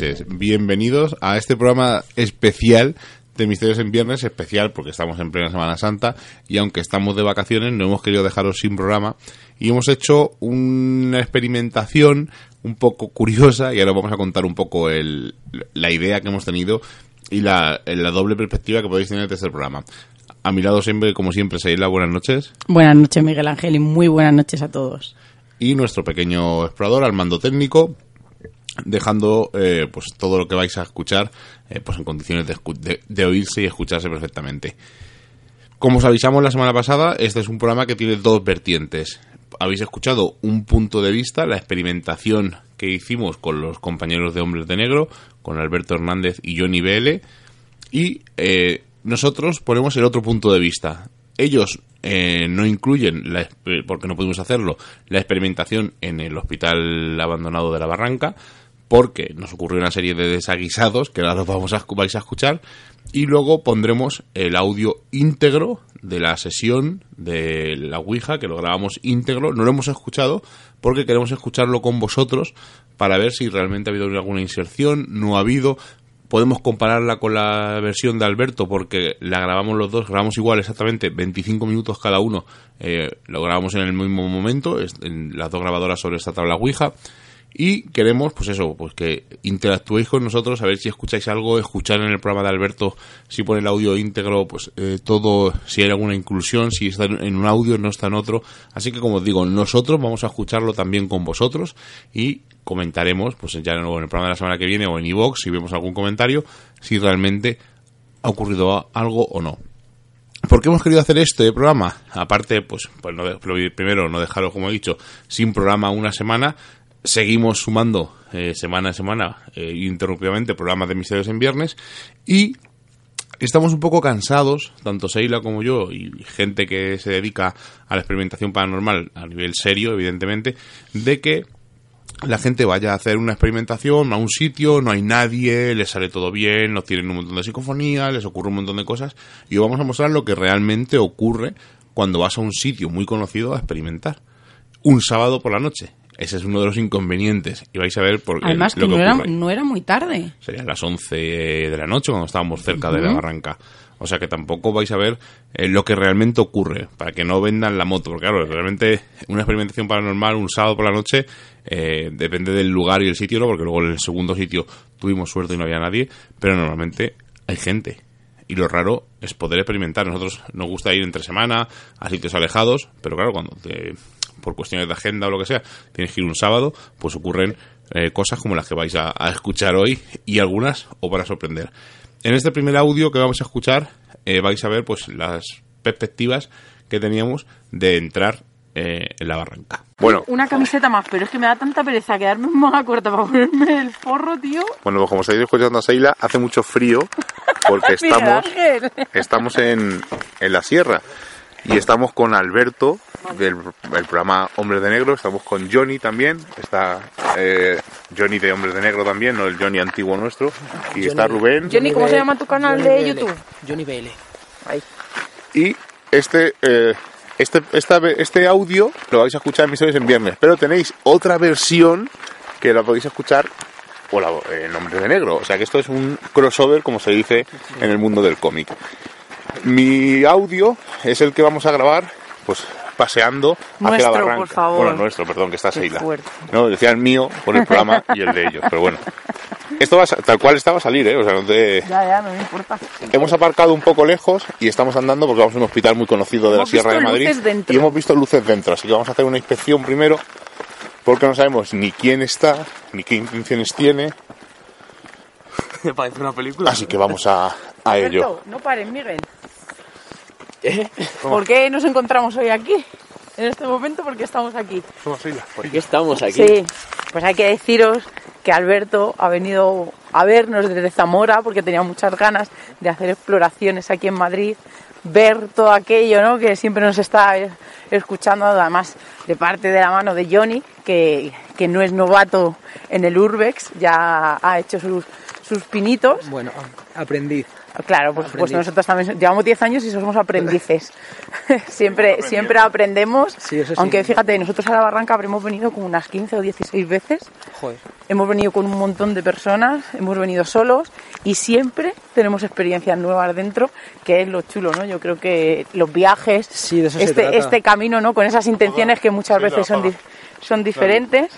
noches, bienvenidos a este programa especial de Misterios en Viernes, especial porque estamos en plena Semana Santa y aunque estamos de vacaciones no hemos querido dejaros sin programa y hemos hecho una experimentación un poco curiosa y ahora vamos a contar un poco el, la idea que hemos tenido y la, la doble perspectiva que podéis tener de este programa. A mi lado siempre, como siempre, Seila, buenas noches. Buenas noches, Miguel Ángel, y muy buenas noches a todos. Y nuestro pequeño explorador al mando técnico, dejando eh, pues todo lo que vais a escuchar eh, pues en condiciones de, de- de oírse y escucharse perfectamente. Como os avisamos la semana pasada, este es un programa que tiene dos vertientes. Habéis escuchado un punto de vista, la experimentación que hicimos con los compañeros de Hombres de Negro, con Alberto Hernández y Johnny BL, y eh, nosotros ponemos el otro punto de vista. Ellos no incluyen, porque no pudimos hacerlo, la experimentación en el hospital abandonado de la Barranca, porque nos ocurrió una serie de desaguisados que ahora los vamos a, vais a escuchar, y luego pondremos el audio íntegro de la sesión de la Ouija, que lo grabamos íntegro, no lo hemos escuchado porque queremos escucharlo con vosotros para ver si realmente ha habido alguna inserción, no ha habido, podemos compararla con la versión de Alberto porque la grabamos los dos, grabamos igual exactamente 25 minutos cada uno, eh, lo grabamos en el mismo momento, en las dos grabadoras sobre esta tabla Ouija. Y queremos, pues eso, pues que interactuéis con nosotros, a ver si escucháis algo, escuchar en el programa de Alberto, si pone el audio íntegro, pues eh, todo, si hay alguna inclusión, si está en un audio, no está en otro. Así que, como os digo, nosotros vamos a escucharlo también con vosotros y comentaremos, pues ya en el programa de la semana que viene o en iVoox, si vemos algún comentario, si realmente ha ocurrido algo o no. ¿Por qué hemos querido hacer este programa? Aparte, pues, pues no primero, no dejarlo, como he dicho, sin programa una semana. Seguimos sumando eh, semana a semana, eh, interrumpidamente, programas de misterios en viernes. Y estamos un poco cansados, tanto Seila como yo, y gente que se dedica a la experimentación paranormal a nivel serio, evidentemente, de que la gente vaya a hacer una experimentación a un sitio, no hay nadie, les sale todo bien, nos tienen un montón de psicofonía, les ocurre un montón de cosas, y os vamos a mostrar lo que realmente ocurre cuando vas a un sitio muy conocido a experimentar. Un sábado por la noche. Ese es uno de los inconvenientes. Y vais a ver por qué Además, que, lo que no, era, no era muy tarde. Serían las 11 de la noche cuando estábamos cerca de la barranca. O sea que tampoco vais a ver eh, lo que realmente ocurre, para que no vendan la moto. Porque claro, realmente una experimentación paranormal un sábado por la noche eh, depende del lugar y el sitio, ¿no? porque luego en el segundo sitio tuvimos suerte y no había nadie, pero normalmente hay gente. Y lo raro es poder experimentar. Nosotros nos gusta ir entre semana a sitios alejados, pero claro, cuando te- por cuestiones de agenda o lo que sea, tienes que ir un sábado, pues ocurren eh, cosas como las que vais a, a escuchar hoy y algunas os van a sorprender. En este primer audio que vamos a escuchar eh, vais a ver pues las perspectivas que teníamos de entrar eh, en la barranca. Bueno, Una camiseta más, pero es que me da tanta pereza quedarme en manga corta para ponerme el forro, tío. bueno, pues como estáis escuchando a Seila, hace mucho frío porque estamos, estamos en, en la sierra y estamos con Alberto del el programa Hombres de Negro, estamos con Johnny también, está eh, Johnny de Hombres de Negro también, no el Johnny antiguo nuestro, y está Rubén Johnny, ¿cómo se llama tu canal Johnny de BL, YouTube? Johnny BL. Ahí. y este eh, este esta este audio lo vais a escuchar en mis en viernes, pero tenéis otra versión que la podéis escuchar o la, en Hombres de Negro, o sea que esto es un crossover como se dice en el mundo del cómic. Mi audio es el que vamos a grabar, pues paseando hacia la Nuestro, barranca. por favor. Bueno, nuestro, perdón, que está Seila. No, decía el mío por el programa y el de ellos, pero bueno. Esto va a tal cual estaba a salir, ¿eh? O sea, no te... Ya, ya, no me importa. Hemos aparcado un poco lejos y estamos andando porque vamos a un hospital muy conocido de Hemos la Sierra de visto Madrid. luces dentro. Y hemos visto luces dentro, así que vamos a hacer una inspección primero porque no sabemos ni quién está, ni qué intenciones tiene, Me parece una película. así que vamos a, a ello. No pares, Miguel. ¿Eh? ¿Por qué nos encontramos hoy aquí? En este momento, ¿por qué estamos aquí? ¿Por qué estamos aquí? Sí, pues hay que deciros que Alberto ha venido a vernos desde Zamora porque tenía muchas ganas de hacer exploraciones aquí en Madrid, ver todo aquello ¿no? que siempre nos está escuchando, además de parte de la mano de Johnny, que, que no es novato en el Urbex, ya ha hecho sus, sus pinitos. Bueno, aprendiz. Claro, por supuesto, nosotros también llevamos 10 años y somos aprendices. siempre, siempre aprendemos. Sí, eso sí. Aunque fíjate, nosotros a la barranca habremos venido como unas 15 o 16 veces. Joder. Hemos venido con un montón de personas, hemos venido solos y siempre tenemos experiencias nuevas dentro, que es lo chulo, ¿no? Yo creo que los viajes, Sí, de eso se este, trata. este camino, ¿no? Con esas intenciones que muchas veces son, di- son diferentes,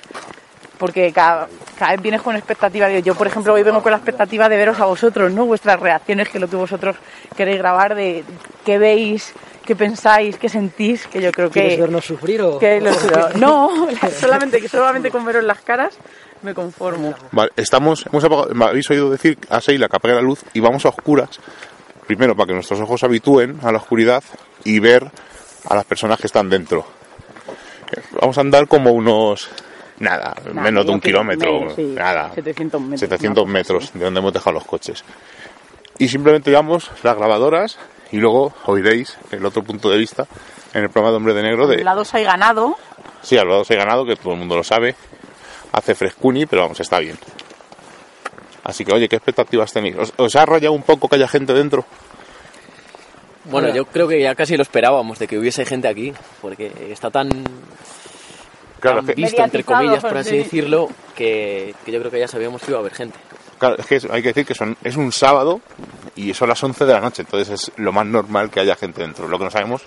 porque cada, cada vez vienes con expectativa. Yo, por ejemplo, hoy vengo con la expectativa de veros a vosotros, ¿no? Vuestras reacciones, que es lo que vosotros queréis grabar, de qué veis, qué pensáis, qué sentís, que yo creo ¿Quieres que... vernos sufrir o...? que lo- no, solamente, solamente con veros las caras me conformo. Vale, estamos, hemos apagado- me habéis oído decir a Seila que apague la luz y vamos a oscuras, primero para que nuestros ojos se habitúen a la oscuridad y ver a las personas que están dentro. Vamos a andar como unos, nada, Nada, menos de un kilómetro, menos, sí, nada, 700 metros. 700 ¿no? metros de donde hemos dejado los coches. Y simplemente llevamos las grabadoras y luego oiréis el otro punto de vista en el programa de Hombre de Negro de... Al lado hay ganado, Sí, al lado se ha ganado, que todo el mundo lo sabe. Hace frescuni, pero vamos, está bien. Así que, oye, ¿qué expectativas tenéis? ¿Os, os ha rayado un poco que haya gente dentro? Bueno, yo creo que ya casi lo esperábamos de que hubiese gente aquí, porque está tan, Claro, tan es que, visto, entre comillas, por así sí. decirlo, que, que yo creo que ya sabíamos que iba a haber gente. claro, es que hay que decir que son, es un sábado y son las 11 de la noche, entonces es lo más normal que haya gente dentro. Lo que no sabemos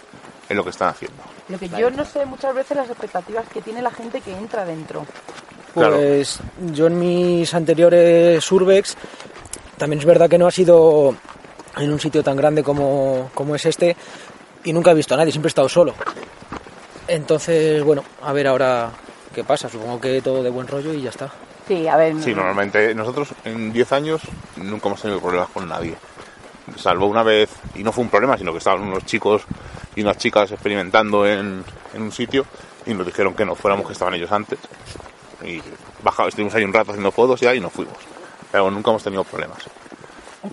es lo que están haciendo. lo que yo no sé muchas veces las expectativas que tiene la gente que entra dentro. Claro. Pues yo en mis anteriores Urbex, también es verdad que no ha sido en un sitio tan grande como, como es este y nunca he visto a nadie, siempre he estado solo. Entonces, bueno, a ver ahora qué pasa, supongo que todo de buen rollo y ya está. Sí, a ver, Sí, normalmente nosotros en 10 años nunca hemos tenido problemas con nadie. Salvo una vez, y no fue un problema, sino que estaban unos chicos y unas chicas experimentando en, en un sitio y nos dijeron que no fuéramos, que estaban ellos antes. Y bajamos, estuvimos ahí un rato haciendo fotos ya y nos fuimos. Pero nunca hemos tenido problemas.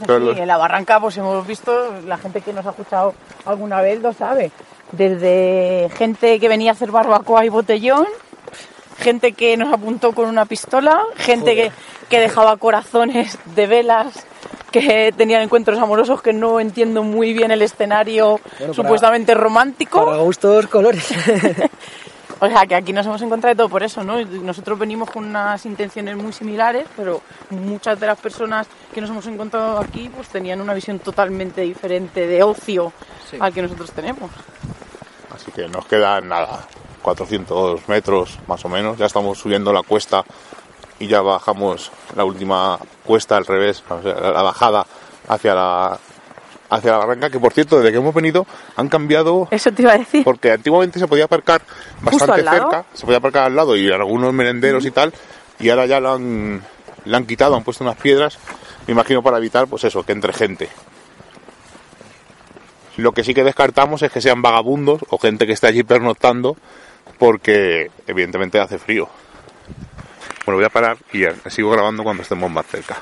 Pero sí, los- en la barranca pues hemos visto, la gente que nos ha escuchado alguna vez lo sabe, desde gente que venía a hacer barbacoa y botellón, gente que nos apuntó con una pistola, gente que, que dejaba corazones de velas, que tenían encuentros amorosos que no entiendo muy bien el escenario Bueno, para- supuestamente romántico. Para gustos, colores. O sea, que aquí nos hemos encontrado de todo por eso, ¿no? Nosotros venimos con unas intenciones muy similares, pero muchas de las personas que nos hemos encontrado aquí pues tenían una visión totalmente diferente de ocio Sí. al que nosotros tenemos. Así que nos quedan nada, 400 metros más o menos. Ya estamos subiendo la cuesta y ya bajamos la última cuesta al revés, la bajada hacia la hacia la barranca, que por cierto, desde que hemos venido han cambiado Eso te iba a decir. porque antiguamente se podía aparcar bastante cerca, se podía aparcar al lado y algunos merenderos y tal, y ahora ya lo han, le han quitado, han puesto unas piedras, me imagino para evitar, pues eso, que entre gente. Lo que sí que descartamos es que sean vagabundos o gente que esté allí pernoctando, porque evidentemente hace frío. Bueno, voy a parar y sigo grabando cuando estemos más cerca.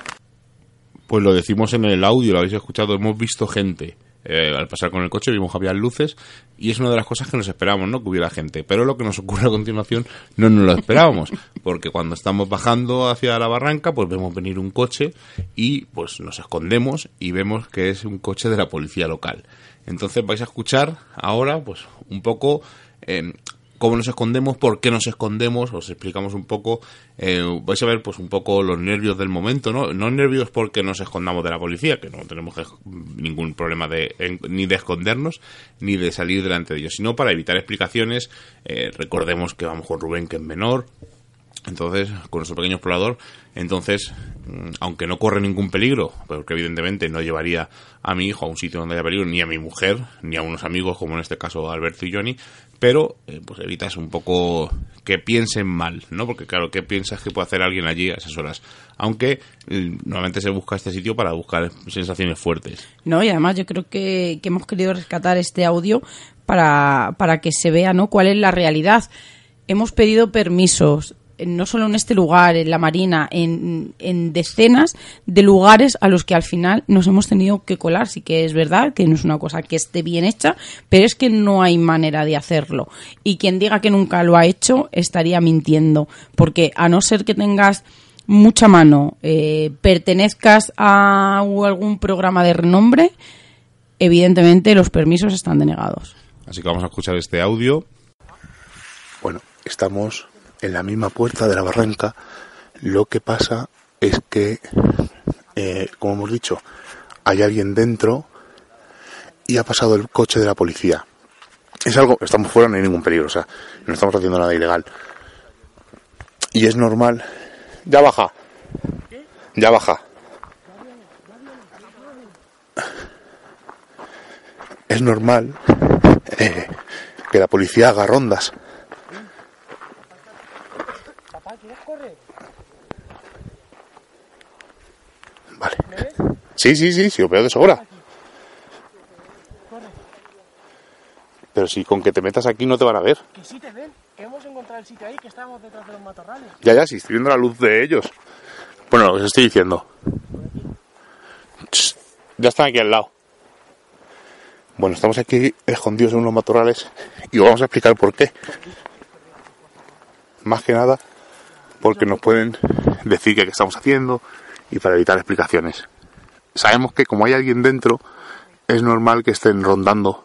Pues lo decimos en el audio, lo habéis escuchado, hemos visto gente. Eh, al pasar con el coche vimos que había luces y es una de las cosas que nos esperábamos, ¿no? Que hubiera gente. Pero lo que nos ocurre a continuación no nos lo esperábamos, porque cuando estamos bajando hacia la barranca, pues vemos venir un coche y pues nos escondemos y vemos que es un coche de la policía local. Entonces vais a escuchar ahora, pues un poco eh, cómo nos escondemos, por qué nos escondemos, os explicamos un poco, eh, vais a ver pues un poco los nervios del momento, ¿no? No nervios porque nos escondamos de la policía, que no tenemos ningún problema de, en- ni de escondernos, ni de salir delante de ellos, sino para evitar explicaciones, eh, recordemos que vamos con Rubén, que es menor, entonces, con nuestro pequeño explorador, entonces, mm, aunque no corre ningún peligro, porque evidentemente no llevaría a mi hijo a un sitio donde haya peligro, ni a mi mujer, ni a unos amigos, como en este caso Alberto y Johnny, pero eh, pues evitas un poco que piensen mal, ¿no? Porque claro, ¿qué piensas que puede hacer alguien allí a esas horas? Aunque eh, normalmente se busca este sitio para buscar sensaciones fuertes. ¿no? Y además yo creo que, que hemos querido rescatar este audio para, para que se vea ¿no? cuál es la realidad. Hemos pedido permisos, no solo en este lugar, en la Marina, en, en decenas de lugares a los que al final nos hemos tenido que colar. Sí que es verdad que no es una cosa que esté bien hecha, pero es que no hay manera de hacerlo. Y quien diga que nunca lo ha hecho estaría mintiendo, porque a no ser que tengas mucha mano, eh, pertenezcas a algún programa de renombre, evidentemente los permisos están denegados. Así que vamos a escuchar este audio. Bueno, estamos en la misma puerta de la barranca. Lo que pasa es que, eh, como hemos dicho, hay alguien dentro y ha pasado el coche de la policía. Es algo, estamos fuera, no hay ningún peligro, o sea, no estamos haciendo nada ilegal. Y es normal. Ya baja. Ya baja. Es normal eh, que la policía haga rondas. Vale. Sí, sí, sí, sí, lo veo de sobra. Pero si con que te metas aquí no te van a ver. Que sí te ven, que hemos encontrado el sitio ahí, que estábamos detrás de los matorrales. Ya, ya, si estoy viendo la luz de ellos. Bueno, lo que os estoy diciendo. Ya están aquí al lado. Bueno, estamos aquí escondidos en unos matorrales y os vamos a explicar por qué. Más que nada porque nos pueden decir que qué estamos haciendo y para evitar explicaciones. Sabemos que como hay alguien dentro, es normal que estén rondando.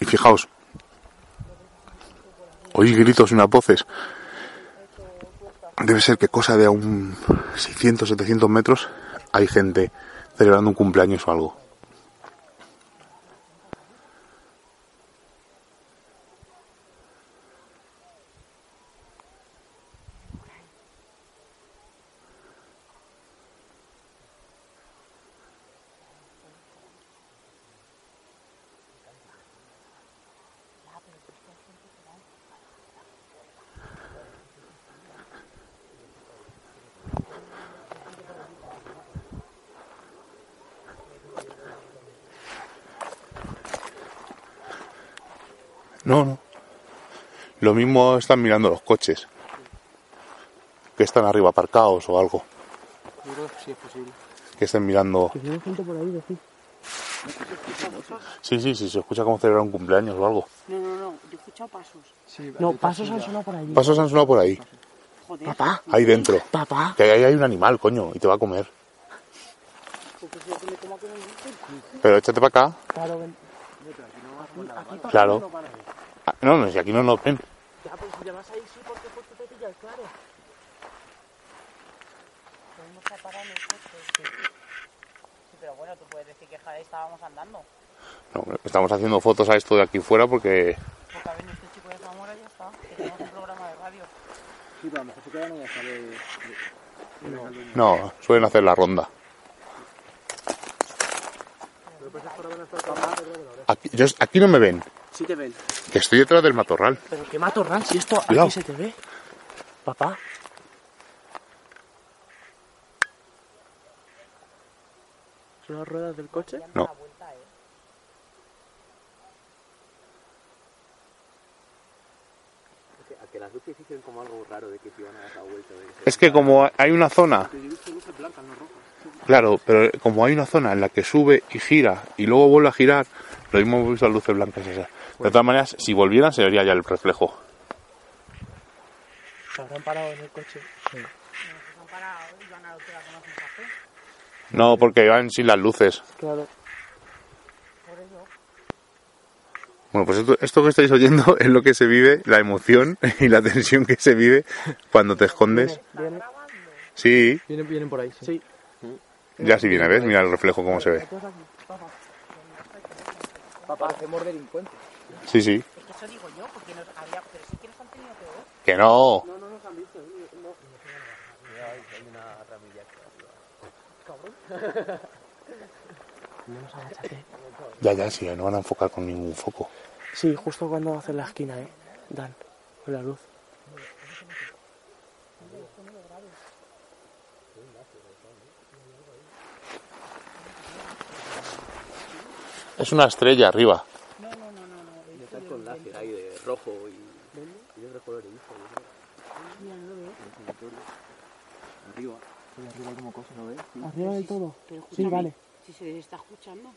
Y fijaos, oí gritos y unas voces. Debe ser que cosa de a un 600, 700 metros hay gente celebrando un cumpleaños o algo. No, no. Lo mismo están mirando los coches. Que están arriba aparcados o algo. Sí, es posible. Que estén mirando. Sí, sí, sí, se escucha como celebrar un cumpleaños o algo. No, no, no, yo he escuchado pasos. No, pasos han sonado por ahí. Pasos han sonado por ahí. Joder. Papá, Ahí dentro. papá. Que ahí hay un animal, coño, y te va a comer. Pero échate para acá. Claro. Claro. Ah, No, no, si aquí no nos ven. Ya, pues si le vas ahí, sí, porque pues tú te pillas, claro. Sí, pero bueno, tú puedes decir que jade, estábamos andando. No, estamos haciendo fotos a esto de aquí fuera porque Porque ha venido este chico de Zamora y ya está. Que tenemos un programa de radio. Sí, pero a lo mejor se quedan ya sabe. no, suelen hacer la ronda. Aquí, yo- aquí no me ven, Sí te ven. que estoy detrás del matorral. Pero qué matorral, si esto Cuidado. aquí se te ve. Papá. ¿Son las ruedas del coche? No. Es que como hay una zona... Claro, pero como hay una zona en la que sube y gira y luego vuelve a girar, lo mismo hemos visto las luces blancas esas. De todas maneras, si volvieran se vería ya el reflejo. ¿Se habrán parado en el coche? Sí. Se han parado y van a la con café porque van sin las luces. Claro. Bueno, pues esto, esto que estáis oyendo es lo que se vive, la emoción y la tensión que se vive cuando te escondes. Viene, Sí, vienen, vienen por ahí. Sí. ya si viene, ¿ves? Mira el reflejo cómo se ve. Parecemos delincuentes. Sí, sí. Eso digo yo, porque había, pero sí que nos han tenido que ver. Que no. Ya, ya, sí, no van a enfocar con ningún foco. Sí, justo cuando hacen la esquina, ¿eh? Dan, con la luz. Es una estrella arriba. Estás con láser ahí de rojo y, y de otros colores. ¿viste? Arriba. Arriba como cosa, ¿no ves? Sí. Arriba del todo. Sí, vale. Si se está escuchando.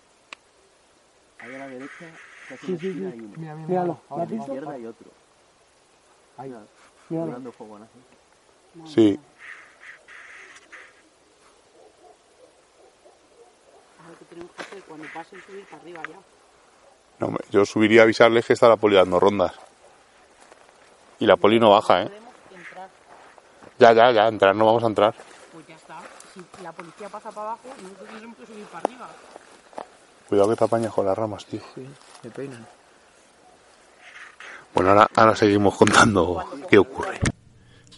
Ahí a la derecha, casi Sí, sí, esquina sí. hay uno. Mira, mira, Míralo. A ¿Lo has la izquierda hay otro. Ahí, Míralo. dando fuego, ¿no? Sí. A ver qué tenemos que hacer cuando pasen subir para arriba ya. No, hombre, yo subiría a avisarles que está la poli dando rondas. Y la poli no baja, ¿eh? Podemos entrar, Ya, ya, ya, entrar, no vamos a entrar. Si la policía pasa para abajo, nosotros tendremos que subir para arriba. Cuidado que te apañas con las ramas, tío. Sí, me peinan. Bueno, ahora, ahora seguimos contando qué ocurre.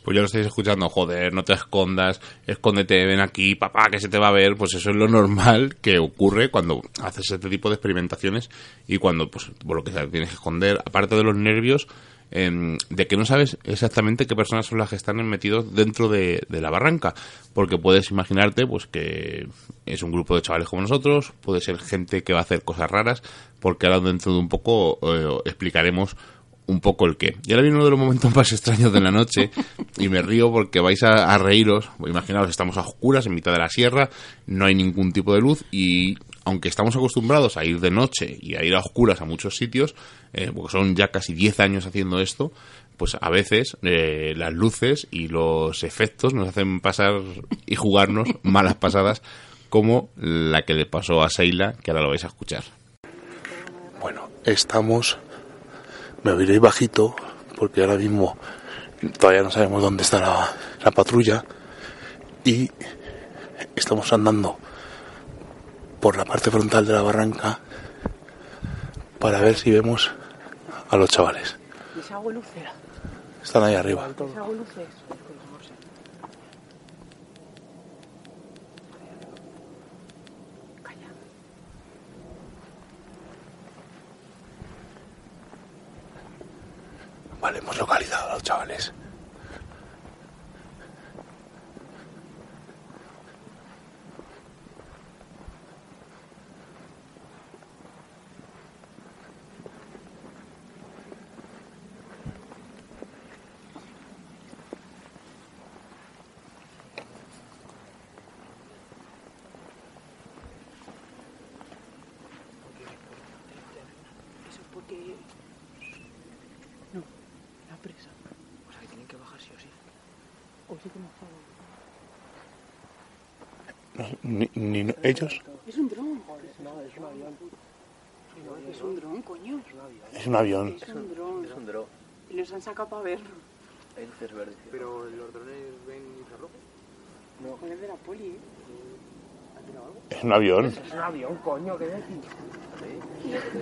Pues ya lo estáis escuchando, joder, no te escondas, escóndete, ven aquí, papá, que se te va a ver, pues eso es lo normal que ocurre cuando haces este tipo de experimentaciones y cuando, pues, por lo que sea, tienes que esconder, aparte de los nervios, em, de que no sabes exactamente qué personas son las que están metidos dentro de, la barranca, porque puedes imaginarte, pues, que es un grupo de chavales como nosotros, puede ser gente que va a hacer cosas raras, porque ahora dentro de un poco eh, explicaremos un poco el qué. Y ahora viene uno de los momentos más extraños de la noche y me río porque vais a, a reíros. Imaginaos, estamos a oscuras en mitad de la sierra, no hay ningún tipo de luz y aunque estamos acostumbrados a ir de noche y a ir a oscuras a muchos sitios, eh, porque son ya casi 10 años haciendo esto, pues a veces eh, las luces y los efectos nos hacen pasar y jugarnos malas pasadas como la que le pasó a Seila, que ahora lo vais a escuchar. Bueno, estamos. Me oiréis bajito, porque ahora mismo todavía no sabemos dónde está la, la patrulla. Y estamos andando por la parte frontal de la barranca para ver si vemos a los chavales. Están ahí arriba. Vale, hemos localizado a los chavales. Eso es porque... No, la presa. O sea, que tienen que bajar sí o sí. Hoy sí que hemos estado. Ni, ni- ellos. Es un dron. No, es un avión. Es un dron, coño. Es un avión. Es un dron. Es un dron. Y nos han sacado para verlo. Hay luces verdes. Pero los drones ven infrarrojo. Con el de la poli, ¿eh? Es un avión. Es un avión, coño, que de aquí.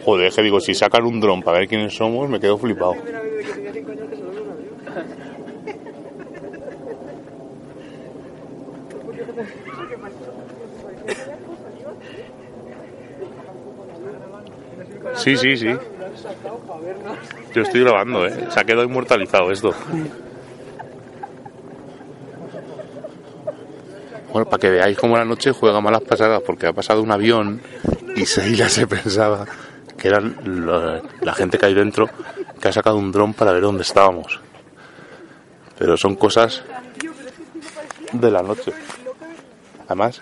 Joder, que digo, si sacan un dron para ver quiénes somos, me quedo flipado. Sí, sí, sí. Yo estoy grabando, ¿eh? Se ha quedado inmortalizado esto. Bueno, para que veáis cómo la noche juega malas pasadas, porque ha pasado un avión y Seila se pensaba que eran lo- la gente que hay dentro que ha sacado un dron para ver dónde estábamos. Pero son cosas de la noche. Además,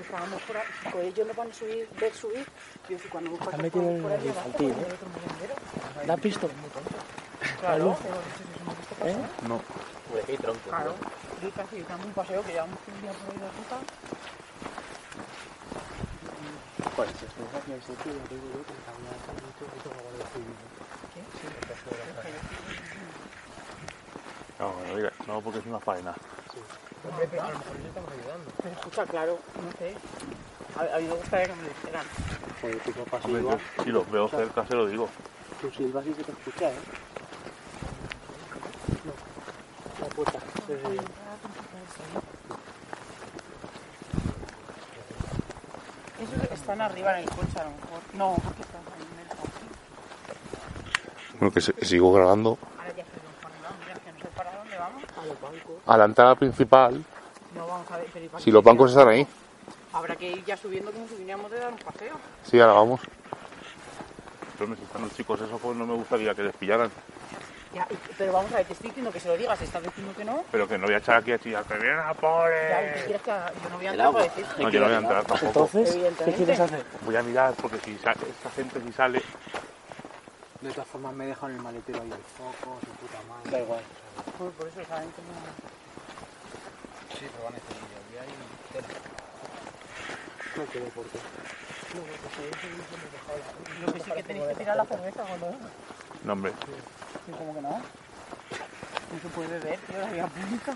Estábamos por ahí, pues ellos no van a subir, ver subir. Yo ¿eh? ¿La has visto? Claro, ¿Eh? No. Hombre, qué tronco. claro. Y casi un paseo que llevamos un día por ahí de. Pues yo, que está hablando que que decir. No, no, diga- no, porque es una faena. Pero escucha, claro, no sé. A, a mí me gustaría que me lo dijeran. Joder, tú papá, si Hombre, silbas, yo, si los veo cerca, se lo digo. tú silbas y se te escucha, ¿eh? No. La puerta. Sí, sí. Esos están arriba en el coche a lo mejor. No, porque están ahí en el coche. Bueno, que, se- que sigo grabando. Ahora ya se nos pone la hombre, que no sé para dónde vamos. A los bancos. A la entrada principal, No vamos a ver, pero ¿y para si los bancos están ahí. Habrá que ir ya subiendo como si viniéramos de dar un paseo. Sí, ahora vamos. Pero si están los chicos esos, pues no me gustaría que les pillaran. Ya, pero vamos a ver, te estoy diciendo que se lo digas, estás diciendo que no. Pero que no voy a echar aquí a chillar, que vienen a que haga- yo no voy a entrar para decir. No, yo no voy a entrar tampoco. Entonces, ¿qué quieres hacer? Voy a mirar, porque si sa- esta gente si sale... De todas formas, me he dejado en el maletero ahí el foco, su puta madre. Da igual. Por, por eso saben que no. No quiero por qué. Lo que sí que tenéis que tirar la cerveza cuando. No, hombre, Sí, como que no. No se puede beber, tío, la vía pública.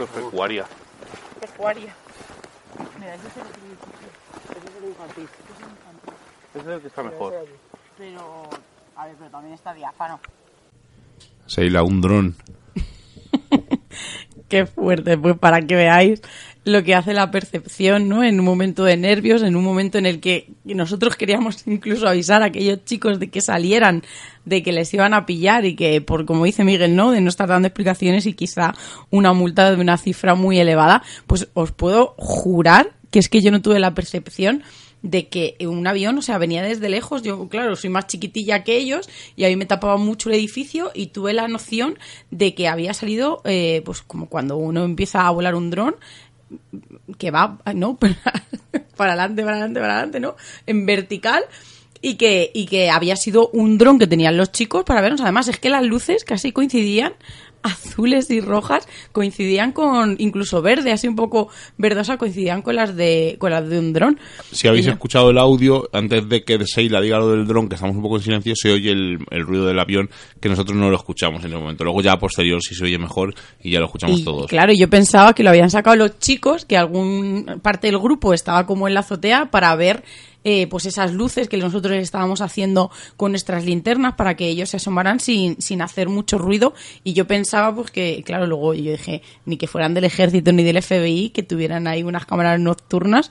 es pecuaria. Pecuaria. Mira, ese es el edificio. Ese es el infantil. Ese es el infantil. Ese es el que está mejor. Pero. A ver, pero también está diáfano. Seila, un dron. Qué fuerte, pues para que veáis lo que hace la percepción, ¿no? En un momento de nervios, en un momento en el que nosotros queríamos incluso avisar a aquellos chicos de que salieran, de que les iban a pillar y que, por como dice Miguel, ¿no? De no estar dando explicaciones y quizá una multa de una cifra muy elevada, pues os puedo jurar que es que yo no tuve la percepción de que un avión, o sea, venía desde lejos, yo, claro, soy más chiquitilla que ellos y a mí me tapaba mucho el edificio y tuve la noción de que había salido, eh, pues como cuando uno empieza a volar un dron, que va, ¿no? para adelante, para adelante, para adelante, ¿no? En vertical. Y que, y que había sido un dron que tenían los chicos para vernos. Además, es que las luces casi coincidían, azules y rojas, coincidían con, incluso verde, así un poco verdosa, coincidían con las de, con las de un dron. Si habéis escuchado el audio, antes de que Seila diga lo del dron, que estamos un poco en silencio, se oye el, el ruido del avión, que nosotros no lo escuchamos en el momento. Luego ya a posterior sí se oye mejor y ya lo escuchamos Y, todos. Claro, yo pensaba que lo habían sacado los chicos, que algún parte del grupo estaba como en la azotea para ver eh, pues esas luces que nosotros estábamos haciendo con nuestras linternas para que ellos se asomaran sin, sin hacer mucho ruido. Y yo pensaba, pues que, claro, luego yo dije, ni que fueran del ejército ni del FBI, que tuvieran ahí unas cámaras nocturnas.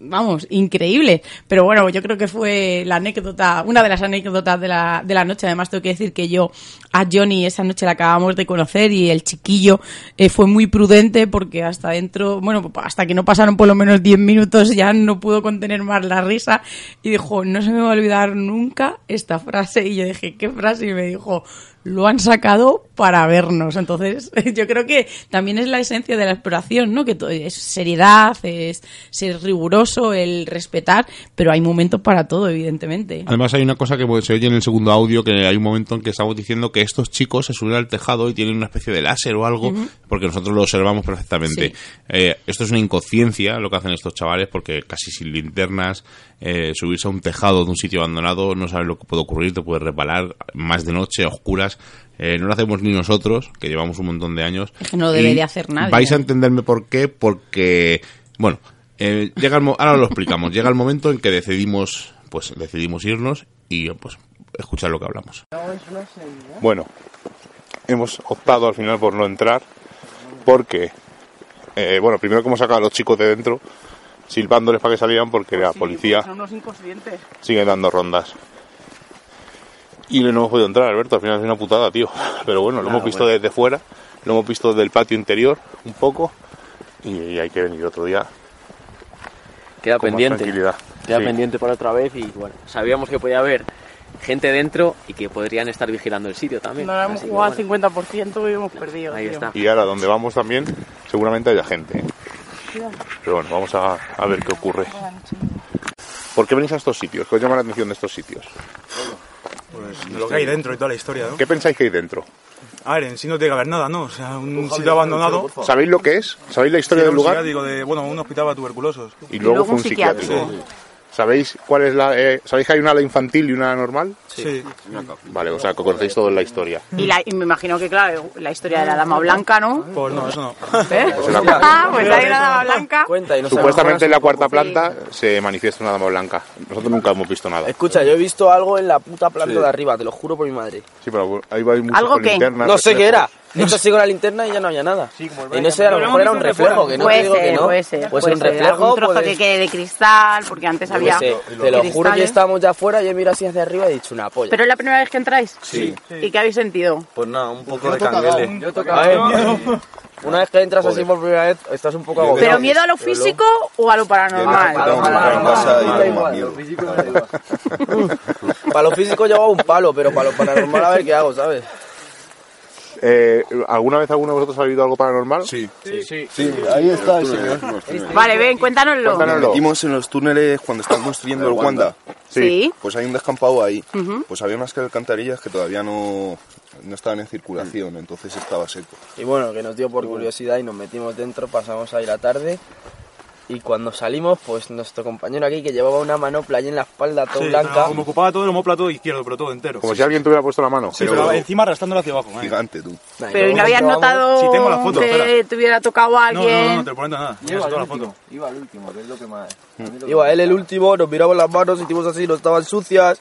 Vamos, increíble. Pero bueno, yo creo que fue la anécdota, una de las anécdotas de la, de la noche. Además, tengo que decir que yo a Johnny esa noche la acabamos de conocer y el chiquillo eh, fue muy prudente porque hasta dentro, bueno, hasta que no pasaron por lo menos 10 minutos ya no pudo contener más la risa y dijo, no se me va a olvidar nunca esta frase. Y yo dije, ¿qué frase? Y me dijo, lo han sacado para vernos. Entonces, yo creo que también es la esencia de la exploración, ¿no? Que to- es seriedad, es ser riguroso, el respetar, pero hay momentos para todo, evidentemente. Además hay una cosa que se oye en el segundo audio, que hay un momento en que estamos diciendo que estos chicos se suben al tejado y tienen una especie de láser o algo, porque nosotros lo observamos perfectamente. Sí. Eh, esto es una inconsciencia lo que hacen estos chavales, porque casi sin linternas, eh, subirse a un tejado de un sitio abandonado, no sabes lo que puede ocurrir, te puede resbalar más de noche, a oscuras. Eh, no lo hacemos ni nosotros, que llevamos un montón de años. Es que no lo debe de hacer nadie. Vais a entenderme por qué, porque, bueno, eh, llega el mo- ahora lo explicamos. llega el momento en que decidimos, pues, decidimos irnos y, pues, escuchar lo que hablamos. Bueno, hemos optado al final por no entrar porque Eh, bueno, primero que hemos sacado a los chicos de dentro, silbándoles para que salieran porque la policía Son unos inconscientes. sigue dando rondas. Y no hemos podido entrar, Alberto, al final es una putada, tío. Pero bueno, lo hemos visto desde fuera, lo hemos visto desde el patio interior un poco y, y hay que venir otro día Queda con pendiente. Queda Sí. pendiente para otra vez y bueno, sabíamos que podía haber gente dentro y que podrían estar vigilando el sitio también. No hemos jugado bueno, al 50% y hemos perdido. Ahí tío. está. Y ahora donde vamos también, seguramente haya gente. ¿eh? Pero bueno, vamos a, a ver qué ocurre. ¿Por qué venís a estos sitios? ¿Qué os llama la atención de estos sitios? lo que hay dentro y toda la historia, ¿no? ¿Qué pensáis que hay dentro? A ver, en sí no tiene que haber nada, ¿no? O sea, un sitio abandonado. ¿Sabéis lo que es? ¿Sabéis la historia del lugar? ya, digo, de, bueno, un hospital para tuberculosos. Y luego, luego fue un psiquiátrico. ¿Sabéis cuál es la eh, sabéis que hay una ala infantil y una normal? Sí. Vale, o sea, que conocéis toda la historia. Y, la- y me imagino que, claro, la historia de la dama blanca, ¿no? Pues no, eso no. ¿Eh? Pues en la- Ah, pues hay una dama blanca. Cuenta y no Supuestamente en la cuarta Sí. planta se manifiesta una dama blanca. Nosotros nunca hemos visto nada. Escucha, yo he visto algo en la puta planta Sí. de arriba, te lo juro por mi madre. Sí, pero ahí va mucho ¿Algo con qué? linternas, No sé qué era. Hecho, sigo la linterna y ya no había nada. Sí, como el y no sé, a lo Pero mejor era un reflejo, que no puede te digo ser, que no. puede ser. Puede ser un reflejo, Algún trozo puede que quede de cristal, porque antes Yo había. sé, te lo juro que estábamos ya afuera, yo miro así hacia arriba y he dicho una polla. ¿Pero es la primera vez que entráis? Sí. ¿Y qué habéis sentido? Pues nada, un poco de candele. A ver, una vez que entras así por primera vez, estás un poco ¿Pero agobiado. miedo a lo físico o a lo paranormal? A y más miedo. Para lo físico llevaba un palo, pero para lo paranormal a ver qué hago, ¿sabes? Eh, ¿Alguna vez alguno de vosotros ha vivido algo paranormal? Sí. Sí, ahí está el señor. Vale, ven, cuéntanoslo. Nos metimos en los túneles cuando están construyendo el Wanda. Sí. Pues hay un descampado ahí. Pues había unas alcantarillas que todavía no, no estaban en circulación, entonces estaba seco. Y bueno, que nos dio por curiosidad y nos metimos dentro, pasamos ahí la tarde. Y cuando salimos, pues nuestro compañero aquí que llevaba una manopla ahí en la espalda todo Sí, blanca. como ocupaba todo el homóplato izquierdo, pero todo entero. Como si alguien te hubiera puesto la mano. Sí, pero encima arrastrándolo hacia abajo. Gigante, tú. Nah, Pero ¿y luego no habías notado Sí, tengo la foto, que espera. te hubiera tocado a No, alguien? no, no, no te lo prometo nada. Tienes toda la foto. Iba al último, que es lo que más. Iba él el último, nos miramos las manos, hicimos así, no estaban sucias.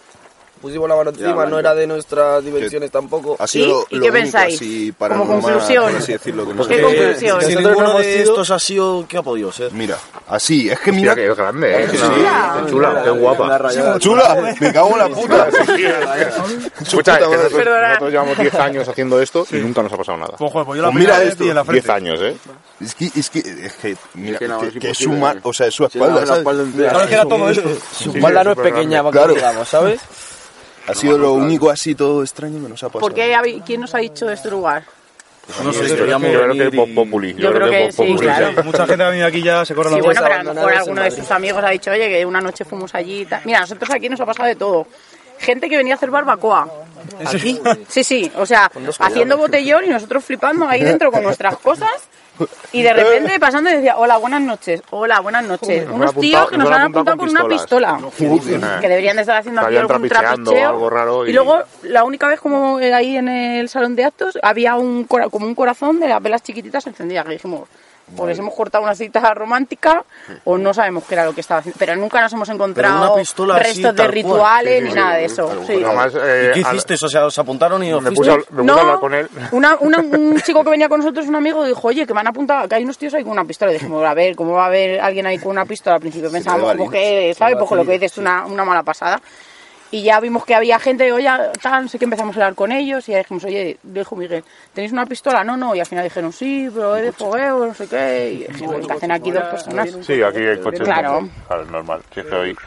Pusimos la mano encima, no era de nuestras dimensiones tampoco. Ha sido ¿Y? lo, ¿Y lo qué único pensáis? así Como paranormal, conclusión. así decirlo, que nos ¿Qué conclusión? Si ninguno no de sido- estos ha sido... ¿Qué ha podido ser? Mira, así, es que Mira mira... que es grande, ¿eh? Sí. Qué chula, qué guapa. ¡Chula! ¡Me cago en la puta! Escucha, que nosotros, llevamos 10 años haciendo esto y nunca nos ha pasado nada. Pues, pues Pues mira esto, y en la 10 frente. años, ¿eh? Es que, es que, es que, mira, que no, que, es que es su mar, ¿eh? o sea, es su espalda, ¿sabes? Claro, es que era todo esto. Su espalda no es pequeña, para que Claro. digamos, ¿sabes? Ha sido lo único así todo extraño que nos ha pasado. ¿Por qué habéis- ¿Quién nos ha dicho de este lugar? No sé, Yo creo que es y- Populi. Yo creo que sí, claro. Mucha gente ha venido aquí ya, se corre la Sí, voz. bueno, pero a lo mejor abandonados alguno de Madrid. sus amigos ha dicho, oye, que una noche fuimos allí y tal. Mira, nosotros aquí nos ha pasado de todo. Gente que venía a hacer barbacoa. ¿Aquí? Sí, sí, o sea, haciendo botellón y nosotros flipando ahí dentro con nuestras cosas. Y de repente pasando decía, hola, buenas noches, hola, buenas noches. Nos Unos tíos que nos nos han apuntado con con una pistola. Que deberían de estar haciendo aquí algún trapicheo. algo raro y- Y luego, la única vez como ahí en el salón de actos, había un como un corazón de las velas chiquititas encendidas. Que dijimos, o les hemos cortado una cita romántica o no sabemos qué era lo que estaba haciendo. Pero nunca nos hemos encontrado así, restos de rituales Sí, ni sí, nada de eso. Sí. Además, eh, ¿Y qué hiciste? O sea, os apuntaron y os me puse, a, me a hablar con él. Una, una- un chico que venía con nosotros, un amigo, dijo, oye, que me han apuntado, que hay unos tíos ahí con una pistola. Y dijimos, a ver, ¿cómo va a haber alguien ahí con una pistola? Al principio pensábamos vale. como que, ¿sabes? Pues con lo que dices, una, una mala pasada. Y ya vimos que había gente, oye, tal, no sé qué, empezamos a hablar con ellos y ya dijimos, oye, dijo Miguel, ¿tenéis una pistola? No, no, y al final dijeron, sí, pero es de fogueo, no sé qué, y dijimos, ¿qué hacen aquí dos personas? Sí, aquí hay coches. Claro. Claro, es normal. Si es que hoy...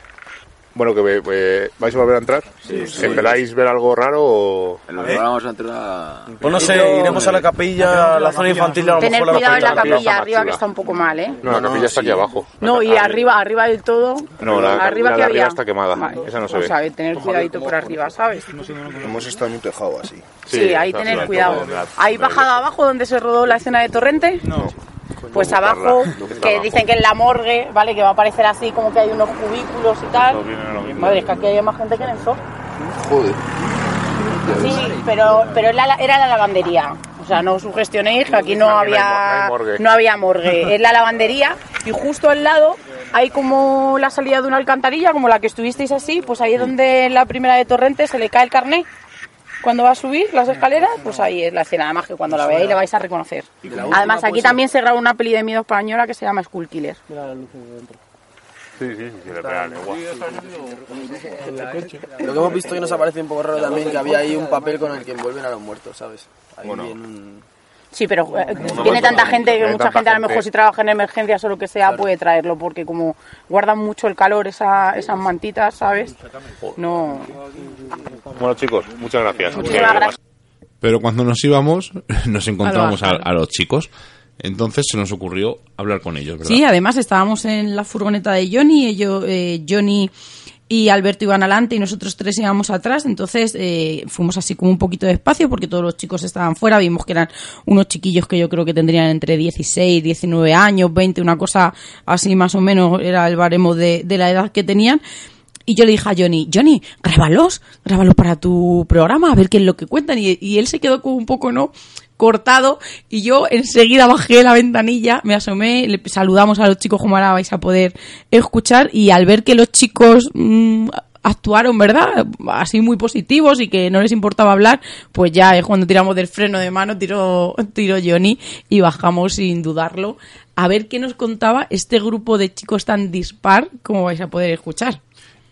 Bueno, que eh, vais a volver a entrar. ¿Esperáis ver algo raro o...? Ahora vamos a entrar. Pues no sé, iremos a la capilla, a la zona infantil, a lo Tener mejor cuidado en la capilla arriba, que está un poco mal, ¿eh? No, la capilla está aquí abajo. No, y arriba, arriba del todo. No, la- arriba la que arriba había. está quemada. Vale. Esa no se o ve. sea, tener cuidadito por arriba, ¿sabes? Hemos estado en un tejado así. Sí, ahí tener cuidado. ¿Hay bajado abajo donde se rodó la escena de Torrente? No. Pues abajo, que abajo. dicen que en la morgue, ¿vale? Que va a aparecer así como que hay unos cubículos y tal. Madre, es que aquí hay más gente que en el zoo. Joder. Sí, pero, pero era, la, lavandería. O sea, no sugestionéis que aquí no había, no había morgue. Es la lavandería y justo al lado hay como la salida de una alcantarilla, como la que estuvisteis así, pues ahí es donde en la primera de Torrente se le cae el carnet. Cuando va a subir las escaleras, pues ahí es la escena. Además que cuando la veáis la vais a reconocer. Además aquí también se graba una peli de miedo española que se llama Skull Killer. Sí, sí, sí, de real, igual. Lo que hemos visto que nos ha parecido un poco raro también, que había ahí un papel con el que envuelven a los muertos, ¿sabes? Ahí Bueno. un- Sí, pero eh, viene pues, tanta gente que mucha gente a lo mejor si trabaja en emergencias o lo que sea puede traerlo porque como guardan mucho el calor esa, esas mantitas, ¿sabes? No. Bueno, chicos, muchas gracias. Muchísimas Eh, gracias. Pero cuando nos íbamos, nos encontramos a, a los chicos. Entonces se nos ocurrió hablar con ellos, ¿verdad? Sí, además estábamos en la furgoneta de Johnny, ellos, eh, Johnny y Alberto iban adelante y nosotros tres íbamos atrás, entonces eh, fuimos así como un poquito despacio porque todos los chicos estaban fuera, vimos que eran unos chiquillos que yo creo que tendrían entre 16, 19 años, 20, una cosa así más o menos era el baremo de, de la edad que tenían. Y yo le dije a Johnny, Johnny, grábalos, grábalos para tu programa, a ver qué es lo que cuentan. Y, y él se quedó como un poco, ¿no? Cortado y yo enseguida bajé la ventanilla, me asomé, le saludamos a los chicos como ahora vais a poder escuchar y al ver que los chicos mm, actuaron, ¿verdad? Así muy positivos y que no les importaba hablar, pues ya es cuando tiramos del freno de mano, tiró, tiró Johnny y bajamos sin dudarlo a ver qué nos contaba este grupo de chicos tan dispar como vais a poder escuchar.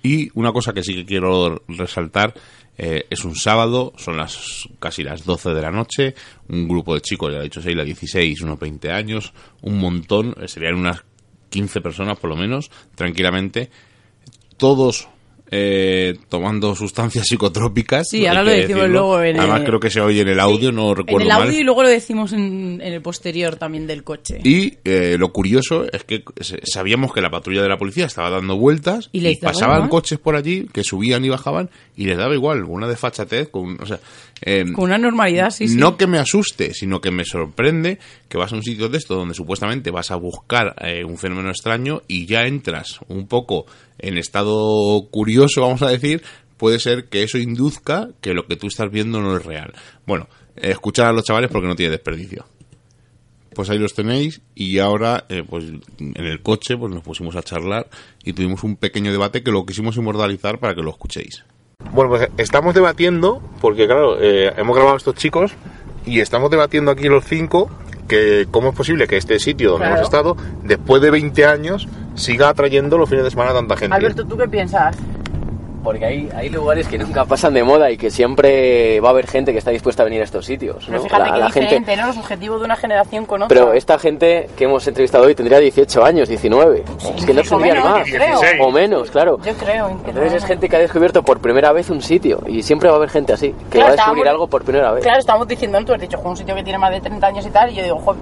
Y una cosa que sí que quiero resaltar, eh, es un sábado, son las casi las 12 de la noche, un grupo de chicos, ya he dicho Sheila, 16, unos 20 años, un montón, eh, serían unas 15 personas por lo menos, tranquilamente, todos eh, tomando sustancias psicotrópicas. Sí, ahora lo decimos decirlo. luego en Además el- creo que se oye en el audio, no En recuerdo el mal. audio y luego lo decimos en, en el posterior también del coche. Y eh, lo curioso es que sabíamos que la patrulla de la policía estaba dando vueltas Y pasaban coches por allí que subían y bajaban y les daba igual, una desfachatez, con, o sea, eh, Con una normalidad, sí, sí. no que me asuste, sino que me sorprende que vas a un sitio de esto donde supuestamente vas a buscar eh, un fenómeno extraño y ya entras un poco en estado curioso, vamos a decir, puede ser que eso induzca que lo que tú estás viendo no es real. Bueno, eh, escuchar a los chavales porque no tiene desperdicio. Pues ahí los tenéis y ahora eh, pues en el coche pues nos pusimos a charlar y tuvimos un pequeño debate que lo quisimos inmortalizar para que lo escuchéis. Bueno, pues estamos debatiendo, porque claro, eh, hemos grabado a estos chicos y estamos debatiendo aquí los cinco que cómo es posible que este sitio donde Claro. hemos estado, después de 20 años, siga atrayendo los fines de semana a tanta gente. Alberto, ¿tú qué piensas? Porque hay, hay lugares que nunca pasan de moda y que siempre va a haber gente que está dispuesta a venir a estos sitios. Pero ¿no? fíjate La- que la diferente, gente, ¿no? Los objetivos de una generación con otra. pero esta gente que hemos entrevistado hoy tendría 18 años, 19. es que no tendrían menos, más. yo creo. O menos, claro. Yo creo. Entonces es gente que ha descubierto por primera vez un sitio y siempre va a haber gente así, que Claro, va a descubrir algo por primera vez. Claro, estamos diciendo, ¿no? tú has dicho, "Jo, un sitio que tiene más de 30 años y tal, y yo digo, "Jo,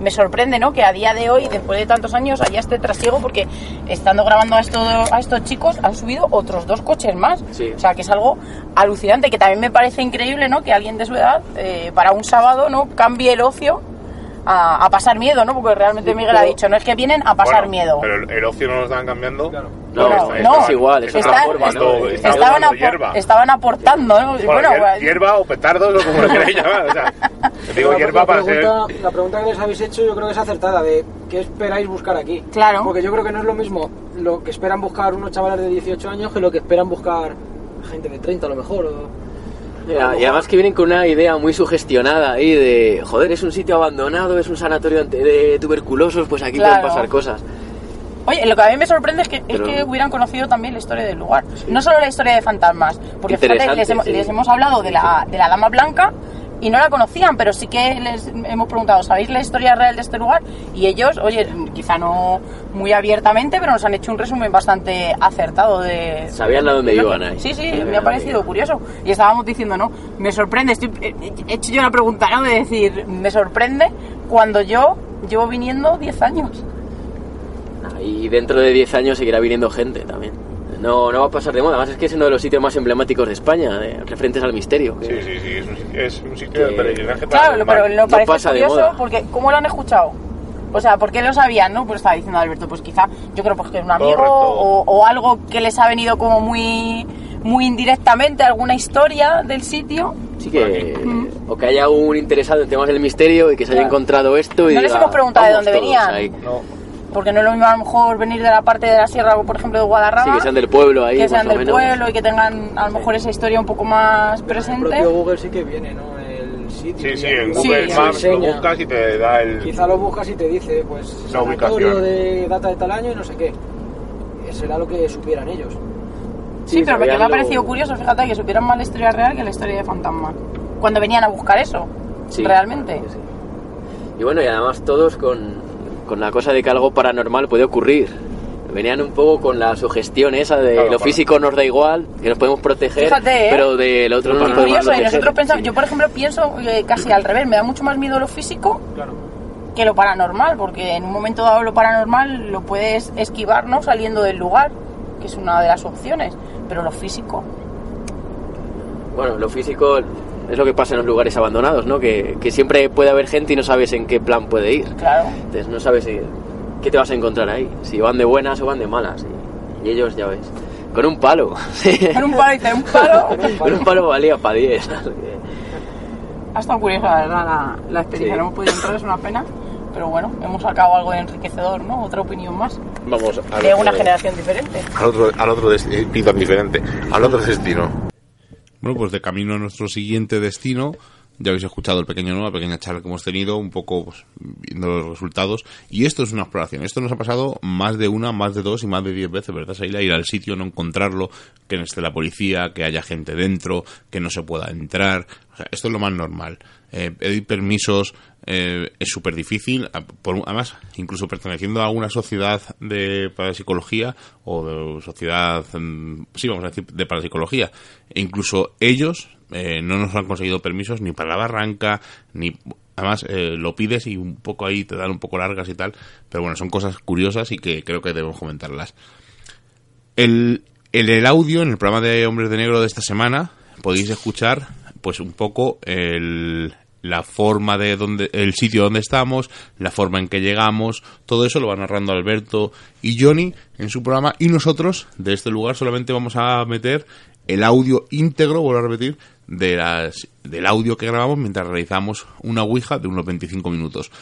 me sorprende, ¿no? Que a día de hoy, después de tantos años, haya este trasiego, porque estando grabando a estos, a estos chicos, han subido otros dos coches más. Sí. O sea, que es algo alucinante, que también me parece increíble, ¿no? Que alguien de su edad, eh, para un sábado, ¿no? Cambie el ocio a, a pasar miedo, ¿no? Porque realmente Miguel ha dicho, no es que vienen a pasar Bueno, miedo. Pero el, el ocio no lo estaban cambiando. No, es, no, es igual, es otra Están- forma. est- ¿no? Esto- estaban, hierba. aportando, ¿no? Bueno, Bueno, hier- pues- hierba o petardos o como lo queráis llamar. O sea, digo la, hierba la para ser... pregunta, la pregunta que les habéis hecho yo creo que es acertada, de qué esperáis buscar aquí. Claro. Porque yo creo que no es lo mismo lo que esperan buscar unos chavales de 18 años que lo que esperan buscar gente de 30 a lo mejor. o- y además que vienen con una idea muy sugestionada ahí de, joder, es un sitio abandonado, es un sanatorio ante- de tuberculosos, pues aquí Claro. pueden pasar cosas. Oye, lo que a mí me sorprende es que, Pero- es que hubieran conocido también la historia del lugar. No solo la historia de fantasmas, porque fíjate, les hemos, sí. les hemos hablado de la, de la Dama Blanca y no la conocían, pero sí que les hemos preguntado, ¿sabéis la historia real de este lugar? Y ellos, oye, quizá no muy abiertamente, pero nos han hecho un resumen bastante acertado de... Sabían a dónde iban ahí. Sí, sí, me ha parecido curioso. Y estábamos diciendo, ¿no? Me sorprende, estoy, he he hecho yo la pregunta, ¿no? De decir, me sorprende cuando yo llevo viniendo 10 años. Y dentro de 10 años seguirá viniendo gente también. No, no va a pasar de moda, además es que es uno de los sitios más emblemáticos de España, de- referentes al misterio. que- Sí, sí, sí, es un, sitio- es un sitio de Que- peregrinaje para Claro, pero lo No parece pasa de curioso moda. porque ¿cómo lo han escuchado? O sea, ¿por qué lo sabían, no? Pues estaba diciendo Alberto, pues quizá yo creo pues que es un amigo o, o algo que les ha venido como muy muy indirectamente alguna historia del sitio. Sí que, o que haya un interesado en temas del misterio y que se haya Claro. encontrado esto y No les diga, hemos preguntado de "Vamos dónde venían". ahí". No. Porque no es lo mismo a lo mejor venir de la parte de la sierra, por ejemplo, de Guadarrama. Sí, que sean del pueblo ahí, Que sean del menos. pueblo y que tengan a lo mejor esa historia un poco más El presente. propio Google sí que viene, ¿no? El sitio. Sí, sí, en Sí, Google ya Maps lo buscas y te da el... Quizá lo buscas y te dice, pues, La ubicación. de data de tal año y no sé qué. Será lo que supieran ellos. Sí, pero porque me ha lo- parecido curioso, fíjate, que supieran más la historia real que la historia de Fantasma. Cuando venían a buscar eso, Sí. realmente. Y bueno, y además todos con, con la cosa de que algo paranormal puede ocurrir. Venían un poco con la sugestión esa de Claro, lo para- físico nos da igual, que nos podemos proteger, Fíjate, ¿eh? pero del otro no nos podemos curioso, y proteger. nosotros pensamos, yo por ejemplo pienso eh, casi al revés, me da mucho más miedo lo físico Claro. que lo paranormal, porque en un momento dado lo paranormal lo puedes esquivar, ¿no? Saliendo del lugar, que es una de las opciones, pero lo físico, Bueno, lo físico es lo que pasa en los lugares abandonados, ¿no? Que, que siempre puede haber gente y no sabes en qué plan puede ir. claro. Entonces no sabes si- qué te vas a encontrar ahí, si van de buenas o van de malas. Y, y ellos, ya ves, con un palo. Con un palo, dice, un palo. con un palo valía para 10. Ha estado curiosa, la verdad, la, la experiencia. Sí. No hemos podido entrar, es una pena. Pero bueno, hemos sacado algo de enriquecedor, ¿no? Otra opinión más. Vamos al De una generación diferente. al otro, al otro destino, diferente, al otro destino. Bueno, pues de camino a nuestro siguiente destino, ya habéis escuchado el pequeño, ¿no? la pequeña charla que hemos tenido, un poco pues, viendo los resultados. Y esto es una exploración. Esto nos ha pasado más de una, más de dos y más de diez veces, ¿verdad, Saila? Ir al sitio, no encontrarlo, que no esté la policía, que haya gente dentro, que no se pueda entrar. O sea, esto es lo más normal. Eh, pedir permisos eh, es súper difícil. Además, incluso perteneciendo a alguna sociedad de parapsicología o de sociedad, mm, sí, vamos a decir, de parapsicología, e incluso ellos eh, no nos han conseguido permisos ni para la barranca, ni. Además, eh, lo pides y un poco ahí te dan un poco largas y tal. Pero bueno, son cosas curiosas y que creo que debemos comentarlas. El, en el audio, en el programa de Hombres de Negro de esta semana, podéis escuchar pues un poco el, la forma de donde, el sitio donde estamos, la forma en que llegamos, todo eso lo va narrando Alberto y Johnny en su programa y nosotros de este lugar solamente vamos a meter el audio íntegro, vuelvo a repetir, de las, del audio que grabamos mientras realizamos una Ouija de unos 25 minutos.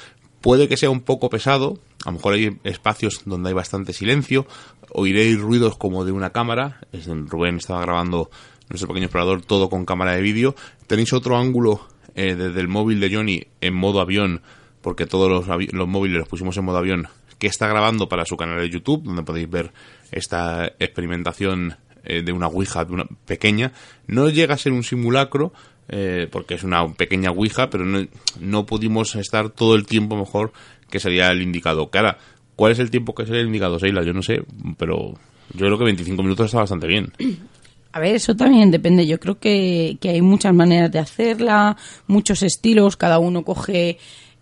Puede que sea un poco pesado, a lo mejor hay espacios donde hay bastante silencio, oiréis ruidos como de una cámara, Rubén estaba grabando nuestro pequeño explorador todo con cámara de vídeo, tenéis otro ángulo eh, desde el móvil de Johnny en modo avión, porque todos los, los móviles los pusimos en modo avión, que está grabando para su canal de YouTube, donde podéis ver esta experimentación eh, de una Ouija de una pequeña. No llega a ser un simulacro, eh, porque es una pequeña Ouija, pero no, no pudimos estar todo el tiempo mejor que sería el indicado. Cara, ¿cuál es el tiempo que sería el indicado, Seila? Yo no sé, pero yo creo que 25 minutos está bastante bien. A ver, eso también depende. Yo creo que, que hay muchas maneras de hacerla, muchos estilos, cada uno coge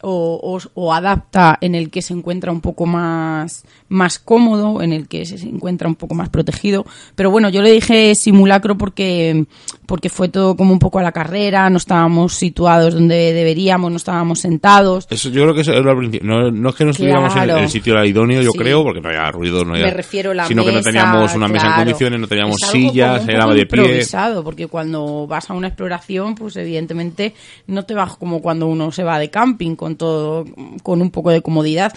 o, o- o adapta en el que se encuentra un poco más, más cómodo, en el que se encuentra un poco más protegido. Pero bueno, yo le dije simulacro porque, porque fue todo como un poco a la carrera, no estábamos situados donde deberíamos, no estábamos sentados. Eso yo creo que eso es lo principio. No, no es que no estuviéramos en el- Claro. en el sitio idóneo, yo Sí. creo, porque no había ruido, no había, Me refiero a la sino que no mesa, teníamos una mesa en claro. condiciones, no teníamos sillas, era de pie. improvisado, porque cuando vas a una exploración, pues evidentemente no te vas como cuando uno se va de camping con todo, con un poco de comodidad.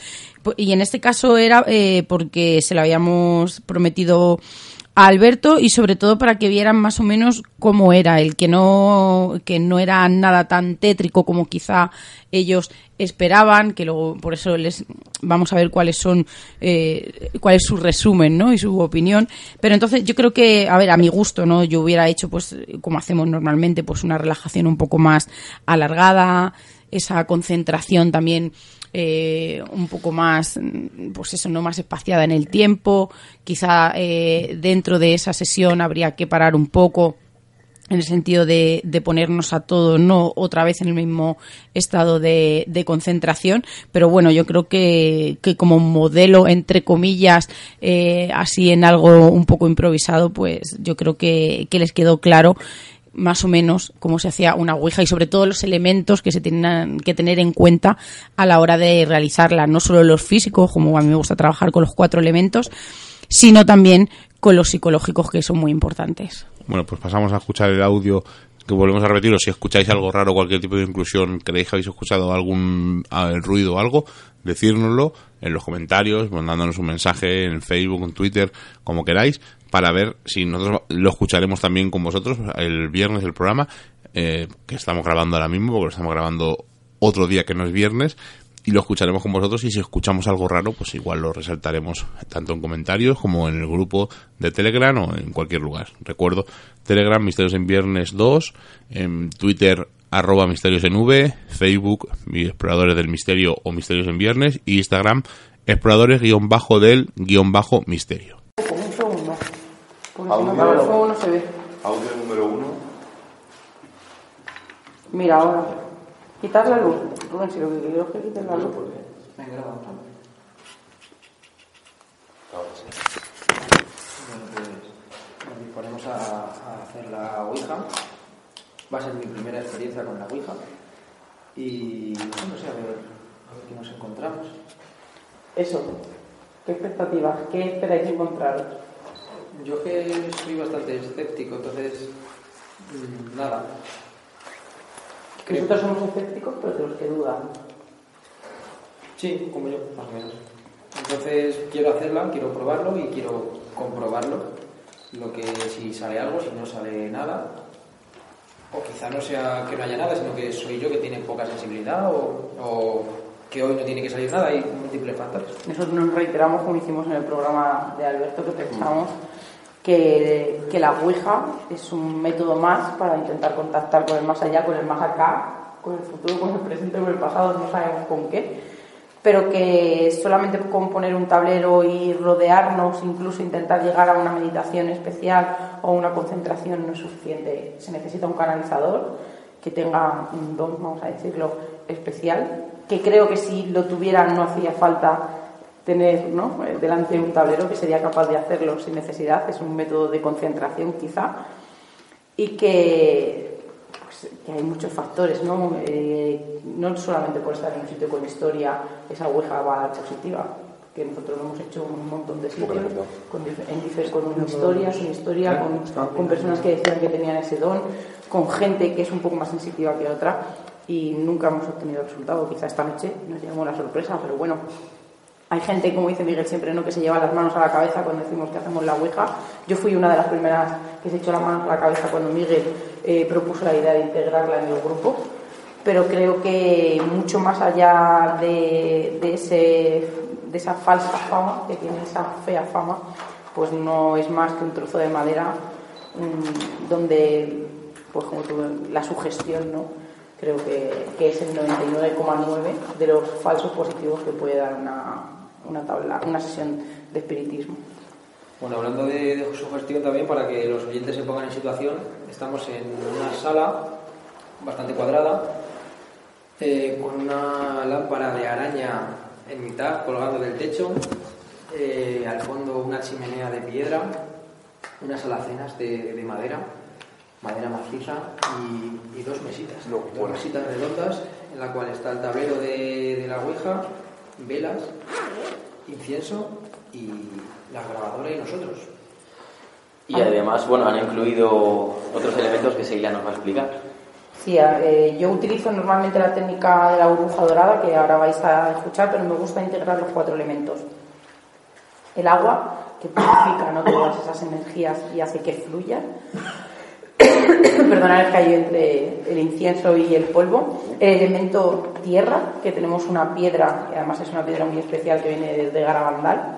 Y en este caso era eh, porque se lo habíamos prometido a Alberto y sobre todo para que vieran más o menos cómo era. El que no que no era nada tan tétrico como quizá ellos esperaban que luego por eso les vamos a ver cuáles son eh, cuál es su resumen no y su opinión. Pero entonces yo creo que a ver a mi gusto no yo hubiera hecho pues como hacemos normalmente pues una relajación un poco más alargada esa concentración también eh, un poco más, pues eso, no más espaciada en el tiempo. Quizá eh, dentro de esa sesión habría que parar un poco en el sentido de, de ponernos a todos, no otra vez en el mismo estado de, de concentración, pero bueno, yo creo que, que como modelo, entre comillas, eh, así en algo un poco improvisado, pues yo creo que, que les quedó claro más o menos cómo se hacía una ouija y sobre todo los elementos que se tienen que tener en cuenta a la hora de realizarla, no solo los físicos, como a mí me gusta trabajar con los cuatro elementos, sino también con los psicológicos que son muy importantes. Bueno, pues pasamos a escuchar el audio que volvemos a repetirlo, si escucháis algo raro, cualquier tipo de inclusión, creéis que habéis escuchado algún ruido o algo, decírnoslo en los comentarios, mandándonos un mensaje en Facebook, en Twitter, como queráis, para ver si nosotros lo escucharemos también con vosotros el viernes el programa, eh, que estamos grabando ahora mismo, porque lo estamos grabando otro día que no es viernes, y lo escucharemos con vosotros y si escuchamos algo raro, pues igual lo resaltaremos tanto en comentarios como en el grupo de Telegram o en cualquier lugar. Recuerdo, Telegram Misterios en Viernes 2, en Twitter arroba Misterios en V, Facebook Exploradores del Misterio o Misterios en Viernes y Instagram Exploradores guion bajo del guion bajo Misterio. Porque si Audio. no, para el fuego no se ve. Audio número uno. Mira, ahora. Quitar la luz. Rubén, si lo que quiero es que quites la luz. Venga, graba. Bueno, pues nos disponemos a, a hacer la Ouija. Va a ser mi primera experiencia con la Ouija. Y no sé, a ver, a ver qué nos encontramos. Eso. ¿Qué expectativas? ¿Qué esperáis encontraros? Yo que soy bastante escéptico, entonces mm, nada. Nosotros somos escépticos, pero de los que dudan. Sí, como yo, más o menos. Entonces quiero hacerla, quiero probarlo y quiero comprobarlo. Lo que si sale algo, si no sale nada. O quizá no sea que no haya nada, sino que soy yo que tiene poca sensibilidad o, o que hoy no tiene que salir nada. Hay múltiples factores. Nosotros nos reiteramos, como hicimos en el programa de Alberto, que pensamos que, que la Ouija es un método más para intentar contactar con el más allá, con el más acá, con el futuro, con el presente, con el pasado, no sabemos con qué, pero que solamente con poner un tablero y rodearnos, incluso intentar llegar a una meditación especial o una concentración no es suficiente. Se necesita un canalizador que tenga un don, vamos a decirlo, especial, que creo que si lo tuviera no hacía falta tener ¿no? eh, delante un tablero que sería capaz de hacerlo sin necesidad, es un método de concentración quizá, y que, pues, que hay muchos factores, ¿no? Eh, no solamente por estar en un sitio con historia, esa ouija va a positiva, que nosotros lo hemos hecho en un montón de sitios, con, en con una historia, sin historia, con, con personas que decían que tenían ese don, con gente que es un poco más sensitiva que otra, y nunca hemos obtenido resultado. Quizá esta noche nos llevamos la sorpresa, pero bueno, hay gente, como dice Miguel siempre, ¿no? que se lleva las manos a la cabeza cuando decimos que hacemos la ouija. Yo fui una de las primeras que se echó las manos a la cabeza cuando Miguel eh, propuso la idea de integrarla en el grupo. Pero creo que mucho más allá de, de, ese, de esa falsa fama, que tiene esa fea fama, pues no es más que un trozo de madera mm, donde, pues como tú, la sugestión, ¿no? creo que, que es el 99,9 de los falsos positivos que puede dar una, una tabla, una sesión de espiritismo. Bueno, hablando de, de sugestión también, para que los oyentes se pongan en situación, estamos en una sala bastante cuadrada, eh, con una lámpara de araña en mitad, colgando del techo, eh, al fondo una chimenea de piedra, unas alacenas de, de madera, madera maciza y, y dos mesitas, dos mesitas redondas en la cual está el tablero de, de la ouija, velas, incienso y la grabadora y nosotros. Y además, bueno, han incluido otros elementos que Seila nos va a explicar. Sí, eh, yo utilizo normalmente la técnica de la burbuja dorada, que ahora vais a escuchar, pero me gusta integrar los cuatro elementos. El agua, que purifica ¿no? todas esas energías y hace que fluyan. Perdonad el callo entre el incienso y el polvo. El elemento tierra, que tenemos una piedra, que además es una piedra muy especial que viene desde Garabandal.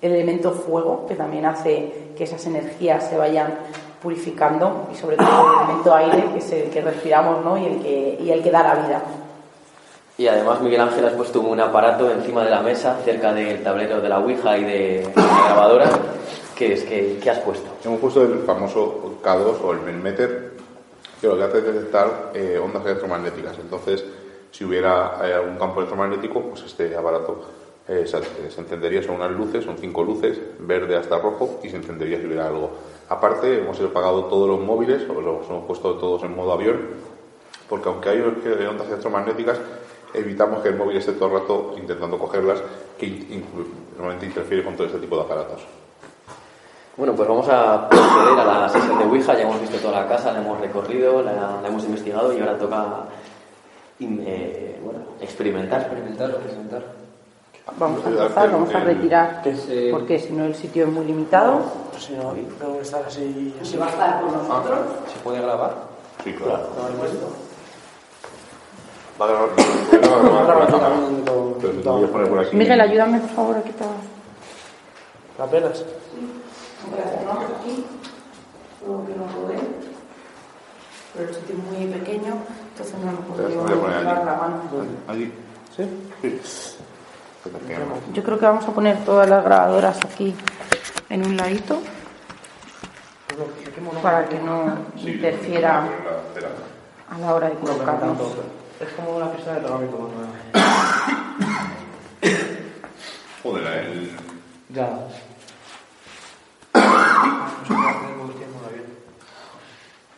El elemento fuego, que también hace que esas energías se vayan purificando y sobre todo el elemento aire que es el que respiramos ¿no? y, el que, y el que da la vida. Y además Miguel Ángel has puesto un aparato encima de la mesa, cerca del tablero de la Ouija y de la grabadora. ¿Qué es? ¿Qué, qué has puesto? Hemos puesto el famoso K2 o el Melmeter, que lo que hace es detectar eh, ondas electromagnéticas. Entonces, si hubiera eh, algún campo electromagnético, pues este aparato eh, se, se encendería, son unas luces, son cinco luces, verde hasta rojo, y se encendería si hubiera algo. Aparte, hemos apagado todos los móviles, o los hemos puesto todos en modo avión, porque aunque hay ondas electromagnéticas, evitamos que el móvil esté todo el rato intentando cogerlas, que in- normalmente interfiere con todo este tipo de aparatos. Bueno, pues vamos a proceder a la sesión de Ouija. Ya hemos visto toda la casa, la hemos recorrido, la, la hemos investigado y ahora toca eh, bueno, experimentar. Experimentar, experimentar. Vamos a empezar, vamos a retirar, porque si no el sitio es muy limitado. Pues si no, tengo que estar así. así. va a estar con nosotros. ¿Se puede grabar? Sí, claro. Va a grabar. Vamos a grabar también donde todo- Pero si te todo. voy a poner por aquí. Aquí, luego que no lo ve. Pero el sitio es muy pequeño, entonces no lo a poner llevar allí. la mano. Allí. ¿Sí? Sí. Yo creo que vamos a poner todas las grabadoras aquí en un ladito para que no interfiera a la hora de colocarnos. Es como una fiesta de tratamiento más o menos. Joder, el. Ya.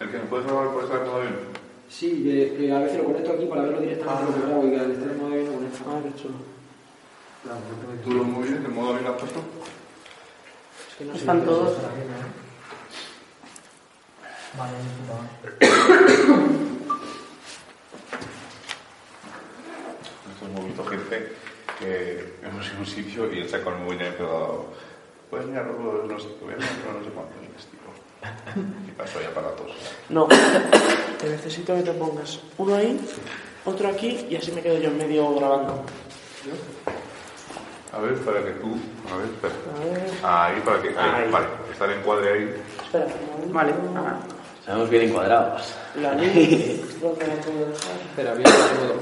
¿El que me puedes grabar por estar en modo avión? Sí, que, que a veces lo conecto aquí para verlo directamente lo que grabo y que al estar en modo avión lo conecto. Ah, qué chulo. ¿Tú lo muy bien? ¿En modo avión lo has puesto? Es que no Están todos. es ¿eh? Vale, madre. Nosotros hemos visto gente que hemos ido a un sitio y el saco el móvil y ha empezado. Puedes mirar los no sé, voy a mirar no sé y es tipo. Y para eso hay aparatos. No, te necesito que te pongas uno ahí, otro aquí y así me quedo yo en medio grabando. A ver, para que tú. A ver, espera. A ver. Ahí, para que. Ahí, Ahí. vale. Está el encuadre ahí. Espera, Vale, Estamos bien encuadrados. la luz, ¿dónde la puedo dejar? Espera, bien,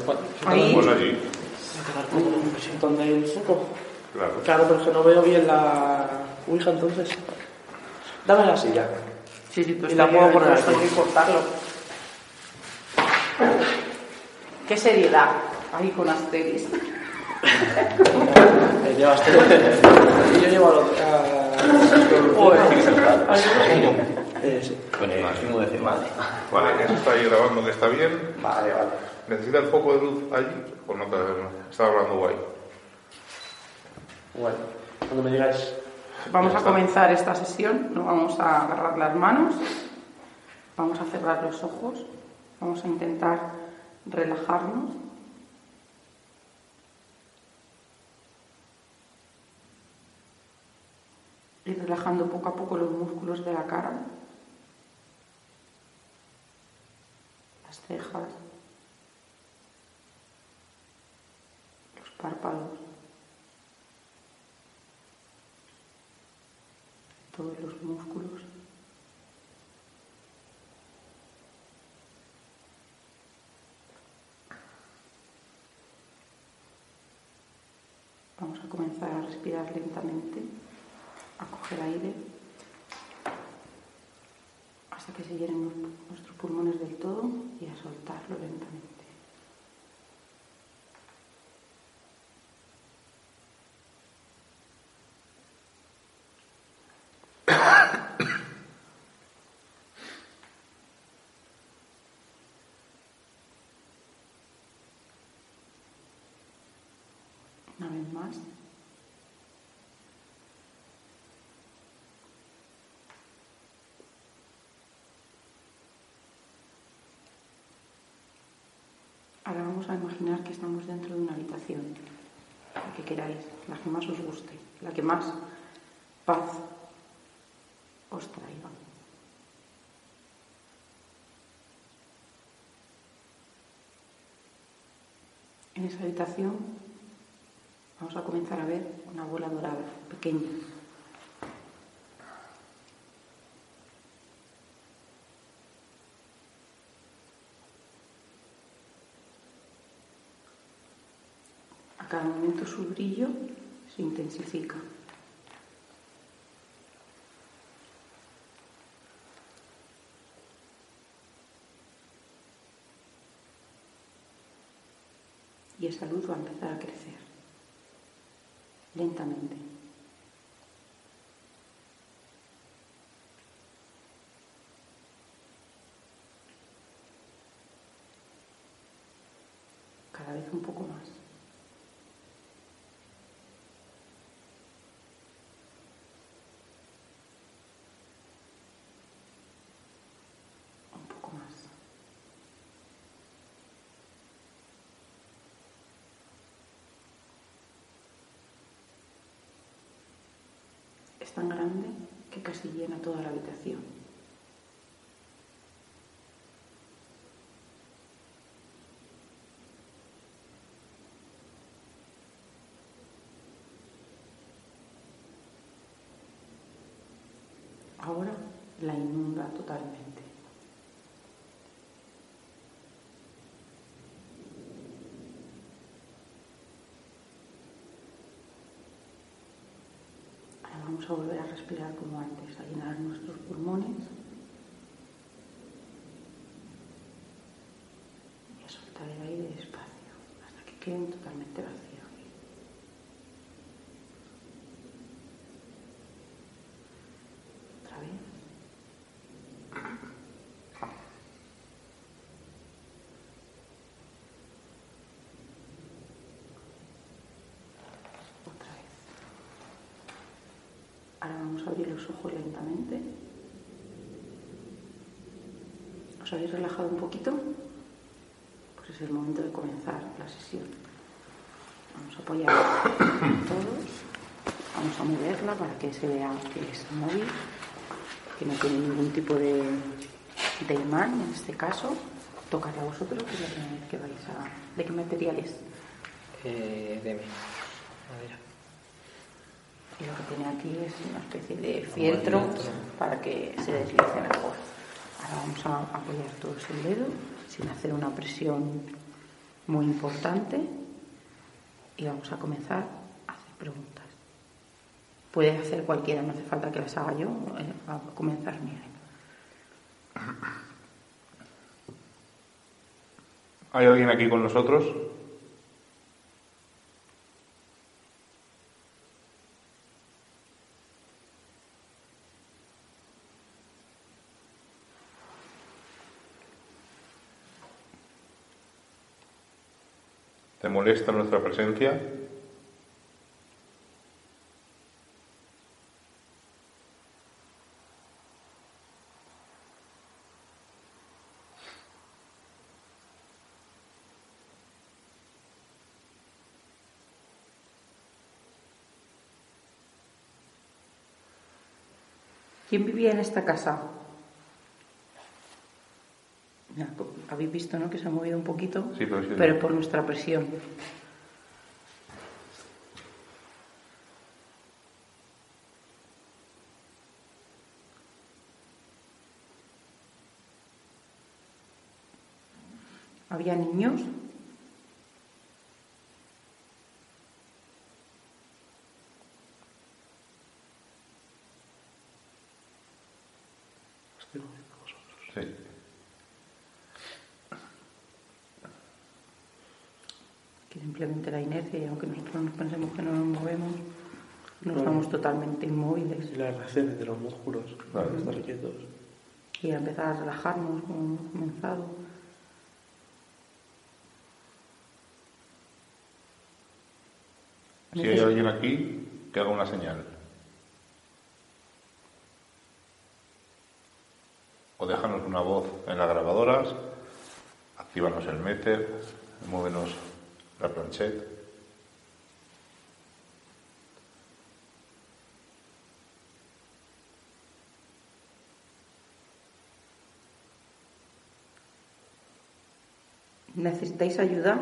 puedo- Ahí. Pues allí. Voy a tocar como un donde hay el foco. Claro. Claro, pero es que no veo bien la Ouija entonces. Dame la silla. Sí, sí, tú Y la puedo poner aquí. que cortarlo. Qué seriedad. Ahí con Asteris. Eh, llevas tú. Y yo llevo al otro. a- Eh, sí. Con el máximo de Vale. Vale, eso está ahí grabando que está bien. Vale, vale. ¿Necesita el foco de luz allí? ¿O no te está hablando guay? Bueno, cuando me digáis. Vamos a comenzar esta sesión. Nos vamos a agarrar las manos. Vamos a cerrar los ojos. Vamos a intentar relajarnos. Ir relajando poco a poco los músculos de la cara, las cejas, los párpados, todos los músculos. Vamos a comenzar a respirar lentamente, a coger aire hasta que se llenen nuestros pulmones del todo y a soltarlo lentamente. Una vez Ahora vamos a imaginar que estamos dentro de una habitación, la que queráis, la que más os guste, la que más paz os traiga. En esa habitación vamos a comenzar a ver una bola dorada, pequeña. A cada momento su brillo se intensifica. Y esa luz va a empezar a crecer lentamente. Cada vez un poco más. Tan grande que casi llena toda la habitación. Ahora la inunda totalmente. Ahora vamos a volver a como antes, a llenar nuestros pulmones y a soltar el aire despacio hasta que queden totalmente vacíos. Otra vez. Otra vez. Ahora vamos a abrir los ojos lentamente. ¿Os habéis relajado un poquito? Pues es el momento de comenzar la sesión. Vamos a apoyar todos. Vamos a moverla para que se vea que es móvil, que no tiene ningún tipo de, de imán en este caso. Tocaré a vosotros, que la primera vez que vais a... ¿De qué material es? Eh, deme. Madera. Y lo que tiene aquí es una especie de fieltro para que se deslice mejor. Ahora vamos a apoyar todos el dedo sin hacer una presión muy importante y vamos a comenzar a hacer preguntas. Puede hacer cualquiera, no hace falta que las haga yo, eh, va a comenzar Miguel. ¿Hay alguien aquí con nosotros? ¿Te molesta nuestra presencia? ¿Quién vivía en esta casa? Ya, Habéis visto, ¿no? Que se ha movido un poquito, Sí, pero sí. pero por nuestra presión. ¿Había niños? Sí. que simplemente la inercia y aunque nosotros nos pensemos que no nos movemos, no Claro. estamos totalmente inmóviles. Y las reacciones de los músculos, Claro. estar quietos. Y a empezar a relajarnos como hemos comenzado. Si hay alguien aquí, que haga una señal. O déjanos una voz en las grabadoras, actívanos el meter, muévenos la planchette. ¿Necesitáis ayuda?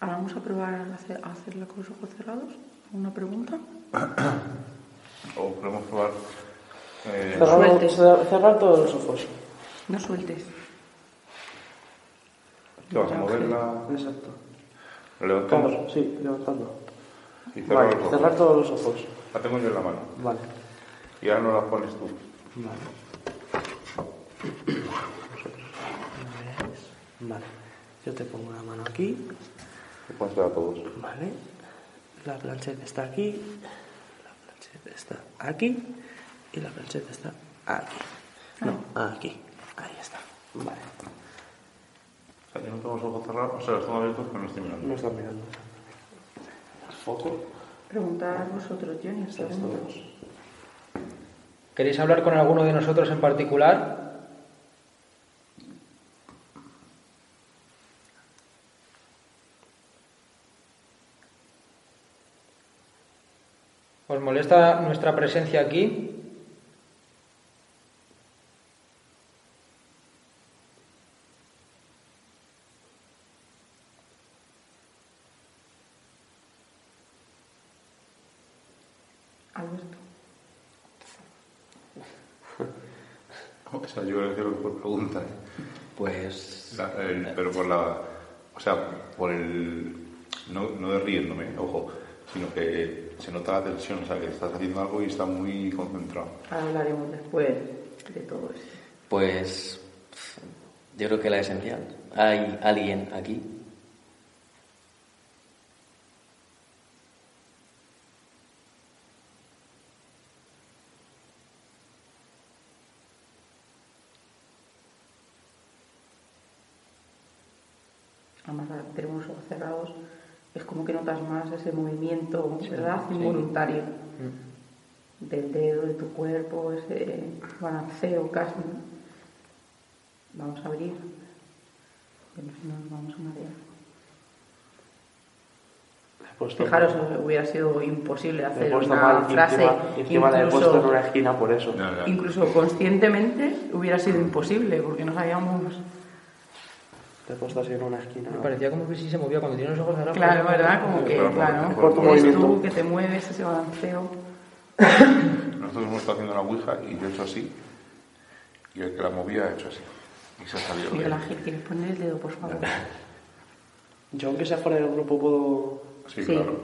Ahora vamos a probar a, hacer- a hacerla con los ojos cerrados. ¿Una pregunta? O podemos probar. eh, Cerrar, cerrar todos los ojos. No sueltes. Vas a moverla, Exacto. levantamos Claro, sí, levantando. y cerrar Vale, los ojos. cerrar todos los ojos. La tengo yo en la mano. Vale. Y ahora no la pones tú. Vale. Vale. Yo te pongo la mano aquí. Y pónsela a todos. Vale. La plancheta está aquí. La plancheta está aquí. Y la plancheta está aquí. No, aquí. Ahí está. Vale. O sea, yo no tengo los ojos cerrados, o sea, los tengo abiertos, pero no estoy mirando. No está mirando. Foco. Preguntad vosotros, pregunto. todos. ¿Queréis hablar con alguno de nosotros en particular? ¿Os molesta nuestra presencia aquí? Alberto. O sea, yo creo que lo que por pregunta. ¿eh? Pues. La- el- pero por la. O sea, por el. No, no de riéndome, ojo, sino que se nota la tensión, o sea, que estás haciendo algo y está muy concentrado. Hablaremos después de todo eso. Pues. Yo creo que la esencial. ¿Hay alguien aquí? Además, ahora que tenemos los ojos cerrados, es como que notas más ese movimiento, ¿verdad? sí. Involuntario del dedo, de tu cuerpo, ese balanceo casi. ¿no? Vamos a abrir, pero si no nos vamos a marear. Fijaros, hubiera sido imposible hacer una mal frase, encima, encima la he incluso- puesto en una esquina por eso. incluso conscientemente hubiera sido imposible, porque no sabíamos... Te he puesto así en una esquina. Me parecía como que sí se movía cuando tiene los ojos cerrados. Claro, ¿verdad? Como que, claro, Corto eres movimiento. tú que te mueves, ese balanceo. Nosotros hemos estado haciendo la ouija y yo he hecho así. Y el que la movía ha hecho así. Y se ha salido. Miguel. Ángel, ¿quieres poner el dedo, por favor? Yo, aunque sea fuera del grupo, puedo. Sí, Sí. claro.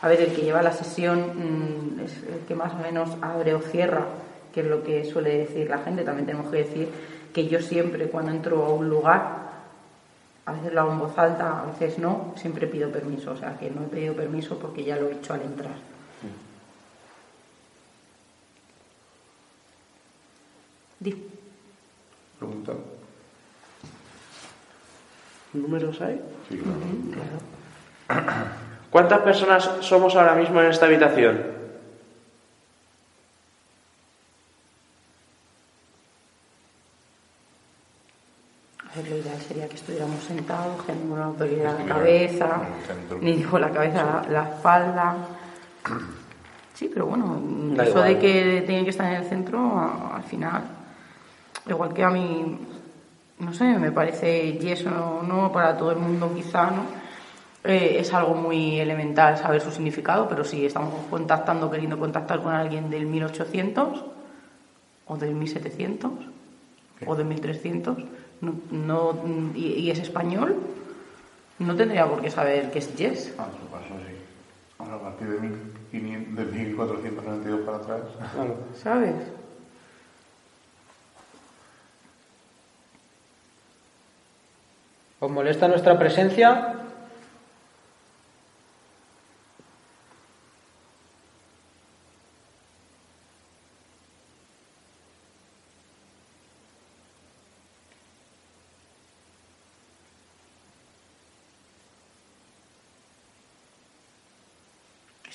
A ver, el que lleva la sesión mm, es el que más o menos abre o cierra, que es lo que suele decir la gente. También tenemos que decir que yo siempre, cuando entro a un lugar, a veces lo hago en voz alta, a veces no, siempre pido permiso. O sea, que no he pedido permiso porque ya lo he hecho al entrar. Di. Pregunta. ¿Números hay? Sí, claro. ¿Cuántas personas somos ahora mismo en esta habitación? A ver, lo ideal sería sentados, que ninguna autoridad a la cabeza, en ni con la cabeza la, espalda. Sí, pero bueno, Da eso igual. de que tienen que estar en el centro, al final, igual que a mí, no sé, me parece, y eso no, no para todo el mundo quizá, ¿no? Eh, es algo muy elemental saber su significado, pero si estamos contactando, queriendo contactar con alguien del 1800 o del 1700 o del 1300 no, no- y, y es español, no tendría por qué saber qué es yes. Ah, eso pasó, sí. Ahora, a partir de, 1500 de 1492 para atrás. ¿Sabes? ¿Os molesta nuestra presencia?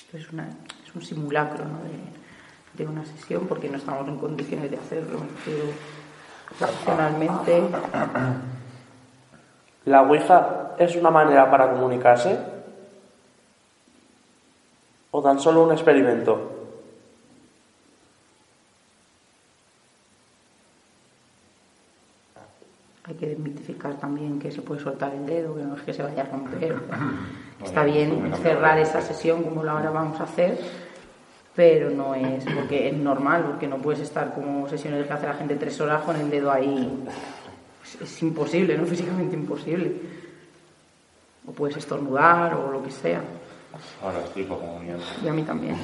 Esto es, una, es un simulacro ¿no? de, de una sesión porque no estamos en condiciones de hacerlo. me refiero racionalmente. ¿La Ouija es una manera para comunicarse? ¿O tan solo un experimento? Hay que desmitificar también que se puede soltar el dedo, que no es que se vaya a romper. Está bien cerrar esa sesión como la ahora vamos a hacer, pero no es porque es normal, porque no puedes estar como sesiones que hace la gente tres horas con el dedo ahí. Es, es imposible, ¿no? Físicamente imposible. O puedes estornudar o lo que sea. Ahora estoy como mierda. Y a mí también.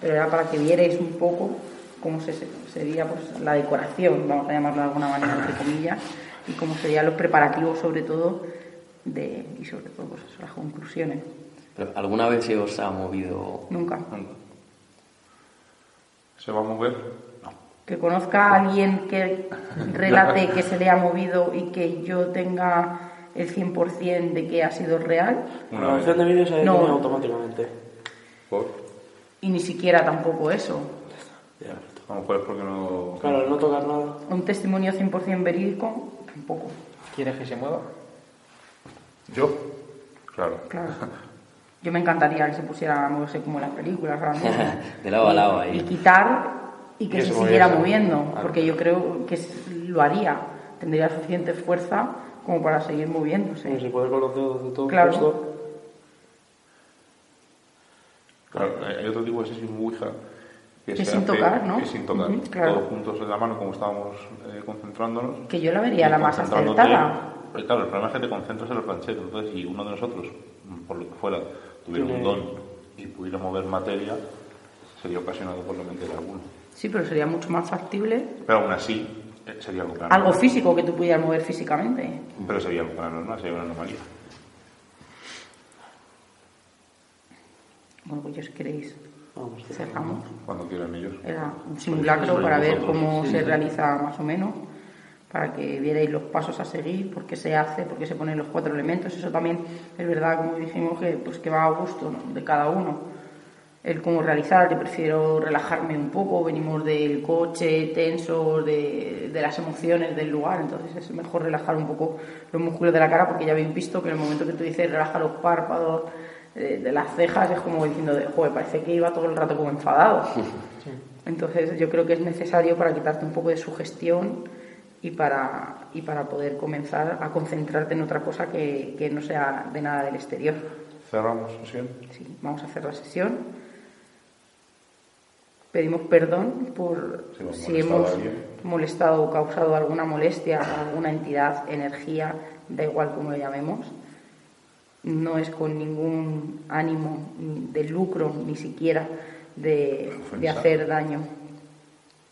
Pero era para que vierais un poco cómo se, sería pues, la decoración, vamos a llamarlo de alguna manera, entre comillas, y cómo serían los preparativos, sobre todo, de, y sobre todo pues, eso, las conclusiones. Pero, ¿Alguna vez se os ha movido? Nunca. ¿Se va a mover? Que conozca a alguien que relate que se le ha movido y que yo tenga el 100% de que ha sido real. La grabación de vídeo se No. automáticamente. ¿Por? y ni siquiera tampoco eso. A lo mejor es porque no... Claro, no tocar nada. Un testimonio 100% verídico, tampoco. ¿Quieres que se mueva? ¿Yo? Claro. Claro. Yo me encantaría que se pusiera a moverse como en las películas mismo. De lado a lado ahí. Y quitar y que se se siguiera moviese. moviendo, Claro. porque yo creo que lo haría. Tendría suficiente fuerza como para seguir moviéndose. Si puedes con los dedos de todo Claro. puesto. Claro, hay otro tipo de sesión Ouija que, sin tocar, ¿no? Que sin tocar, claro. todos juntos en la mano, como estábamos eh, concentrándonos. Que yo la vería la más acertada. Claro, el problema es que te concentras en el planchete, entonces si uno de nosotros, por lo que fuera, tuviera un don y pudiera mover materia, sería ocasionado por la mente de alguno. Sí, pero sería mucho más factible Pero aún así, eh, sería algo algo paranormal. físico que tú pudieras mover físicamente. Pero sería algo paranormal, sería una anomalía. Bueno, pues yo si queréis cerramos. Cuando quieran ellos. Era un simulacro para ver cómo se realiza más o menos, para que vierais los pasos a seguir, por qué se hace, por qué se ponen los cuatro elementos. Eso también es verdad, como dijimos, que, pues, que va a gusto ¿no? de cada uno. El cómo realizar, yo prefiero relajarme un poco, venimos del coche, tensos, de, de las emociones del lugar, entonces es mejor relajar un poco los músculos de la cara porque ya habéis visto que en el momento que tú dices relaja los párpados, eh, de las cejas, es como diciendo, de, joder, parece que iba todo el rato como enfadado. Entonces yo creo que es necesario para quitarte un poco de sugestión y para, y para poder comenzar a concentrarte en otra cosa que, que no sea de nada del exterior. Cerramos sesión. Sí, vamos a hacer la sesión. Pedimos perdón por Si hemos si molestado o causado alguna molestia a alguna entidad, energía, da igual como lo llamemos. No es con ningún ánimo de lucro, ni siquiera de, de hacer daño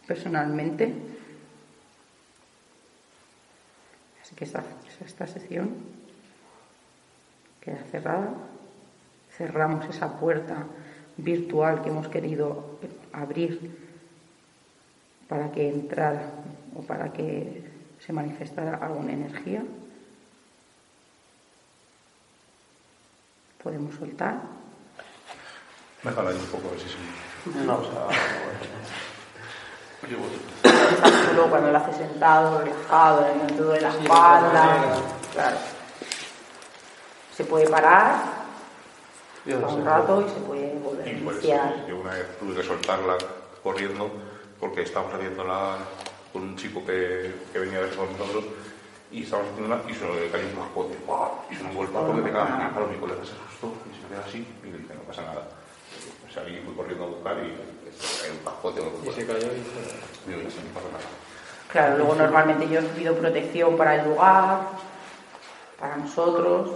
personalmente. Así que esta, esta sesión queda cerrada. Cerramos esa puerta virtual que hemos querido abrir para que entrara o para que se manifestara alguna energía. Podemos soltar. Déjala ahí un poco, a ver si sí. No, o sea. Solo cuando lo haces sentado, relajado, en el momento de la espalda. Claro. Se puede parar un rato y se puede volver a iniciar. yo una vez tuve que soltarla corriendo porque estábamos haciéndola con un chico que, que venía a ver con nosotros y estábamos haciéndola y se le cayó un cascote ¡guau! y se me golpeó que te cagas y claro mi colega se y se quedó así y le dije no pasa nada o sea, y fui corriendo a buscar y se cayó un cascote o algo Y se cayó y Digo, ya se no pasa nada Claro, luego normalmente yo os pido protección para el lugar, para nosotros,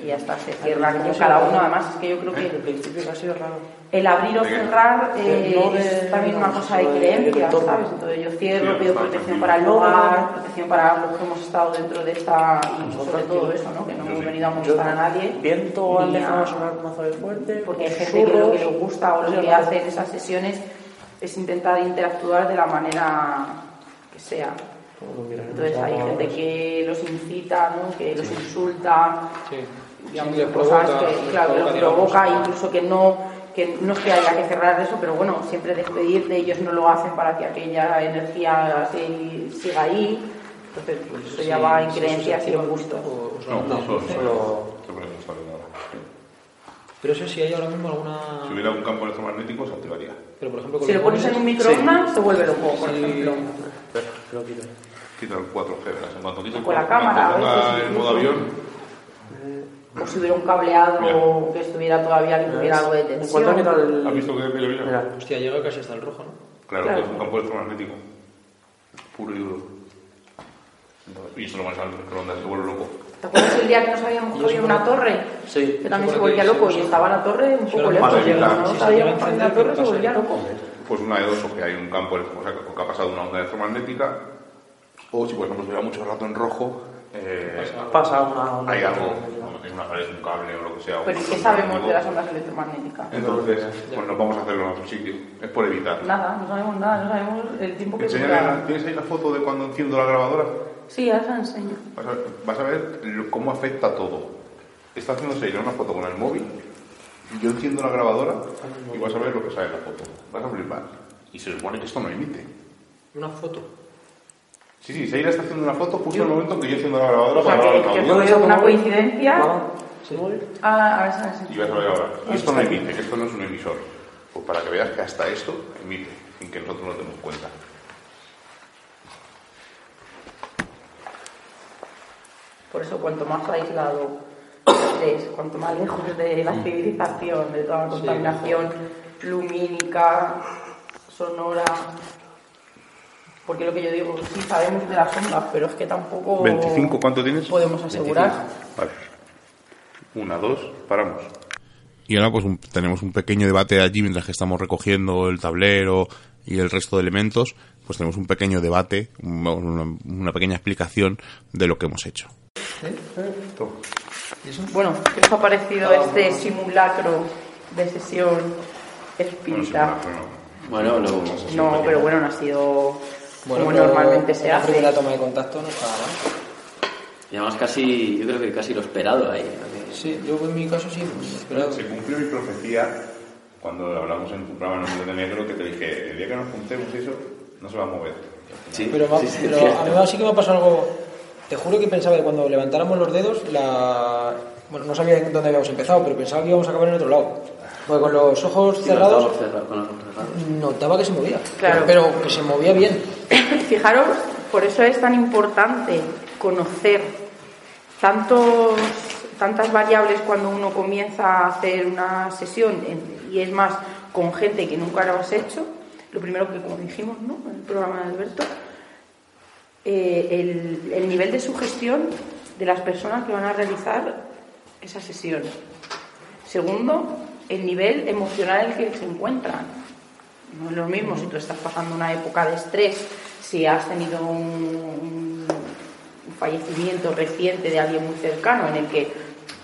y ya está, se cierra como cada uno. Además, es que yo creo que Al principio ha sido raro. El abrir o cerrar eh, No de- es también una cosa de sino de- creencia, de todo. ¿sabes? Entonces yo cierro, Sí, pido protección para el no. protección para los que hemos estado dentro de esta, y sobre todo eso, ¿no? Que no hemos venido a molestar a nadie. Viento han ni a- dejado sonar mazo de fuerte. porque hay gente que lo que le gusta o lo que hace en esas sesiones es intentar interactuar de la manera que sea. Entonces hay gente que los incita, ¿no? que los insulta, digamos, cosas que, claro, provoca, los provoca, incluso que no, que no es que haya que cerrar eso, pero bueno, siempre despedirte, ellos no lo hacen para que aquella energía se- siga ahí. Entonces, pues, eso ya Sí, va en sí, creencias sí, y sí, en gustos. no, No, solo. Pero eso sí hay ahora mismo alguna... si hubiera un campo electromagnético se activaría Pero por ejemplo, con Si lo pones en un microondas, se vuelve loco, por Sí. ejemplo. Espera, que lo quito. quita el 4G verás, en cuanto quite el Con la 4G, cámara, el modo avión O si hubiera un cableado que estuviera todavía, que tuviera algo de En cuanto ha tensión. quitado el. ¿has visto que mira, mira? Mira, Hostia, llega casi hasta el rojo, ¿no? Claro, Claro. que es un campo electromagnético. Puro y duro. Y se lo van a salir microondas y se vuelve loco. ¿Te acuerdas el día que nos habíamos cogido una torre? Sí. Que también se volvía loco sí, y sí. estaba la torre un poco Pero lejos. que no si se que llega a la torre ¿qué se volvía loco. Pues una de dos, o que hay un campo, o sea, o que ha pasado una onda electromagnética, o si por ejemplo estuviera mucho rato en rojo, eh, Pasa una onda. hay algo, una pared, un cable o lo que sea. Pero ¿y un qué sabemos de las ondas electromagnéticas? Entonces, pues no vamos a hacerlo en otro sitio. Es por evitar. Nada, no sabemos nada, no sabemos el tiempo que dura. ¿Tienes ahí la foto de cuando enciendo la grabadora? Sí, ahora se la enseño. Vas a, vas a ver cómo afecta todo. Está haciéndose ella una foto con el móvil Yo enciendo la grabadora y vas a ver lo que sale en la foto. Vas a flipar. Y se supone que esto no emite. Una foto. Sí, sí, Seira está haciendo una foto justo en el momento que yo enciendo la grabadora O sea, para grabar que, el audio. una coincidencia. Ah, a ver, a ver si- Y vas a ver ahora. Y esto no emite, que esto no es un emisor. Pues para que veas que hasta esto emite, sin que nosotros nos demos cuenta. Por eso, cuanto más aislado estés, cuanto más lejos de la civilización, de toda la contaminación lumínica, sonora. Porque lo que yo digo, sí sabemos de las ondas, pero es que tampoco 25, ¿cuánto tienes? podemos asegurar. Vale. Una, dos, paramos. Y ahora pues un- tenemos un pequeño debate allí mientras que estamos recogiendo el tablero y el resto de elementos, pues tenemos un pequeño debate, un- una, una pequeña explicación de lo que hemos hecho. Bueno, ¿qué os ha parecido este simulacro de sesión espírita? Bueno, lo... No, pero bueno, no ha sido como pero normalmente se hace. primera toma de contacto no está mal. Y además casi, yo creo que casi lo esperado ahí. Sí, yo en mi caso sí, esperado. Se cumplió mi profecía cuando hablamos en tu programa Nombre de Negro que te dije, el día que nos juntemos eso, no se va a mover. Sí, Pero, va- pero a mí sí que me ha pasado algo. Te juro que pensaba que cuando levantáramos los dedos, la. Bueno, no sabía dónde habíamos empezado, pero pensaba que íbamos a acabar en otro lado. Porque con los ojos Sí, cerrados cerrados, con los ojos cerrados. notaba que se movía. Claro. Pero, pero que se movía bien. Fijaros, por eso es tan importante conocer tantos, tantas variables cuando uno comienza a hacer una sesión en- y es más con gente que nunca lo has hecho. Lo primero que, como dijimos ¿no? en el programa de Alberto, eh, el, el nivel de sugestión de las personas que van a realizar esa sesión. Segundo, el nivel emocional en el que se encuentran. No es lo mismo si tú estás pasando una época de estrés, si has tenido un, un fallecimiento reciente de alguien muy cercano en el que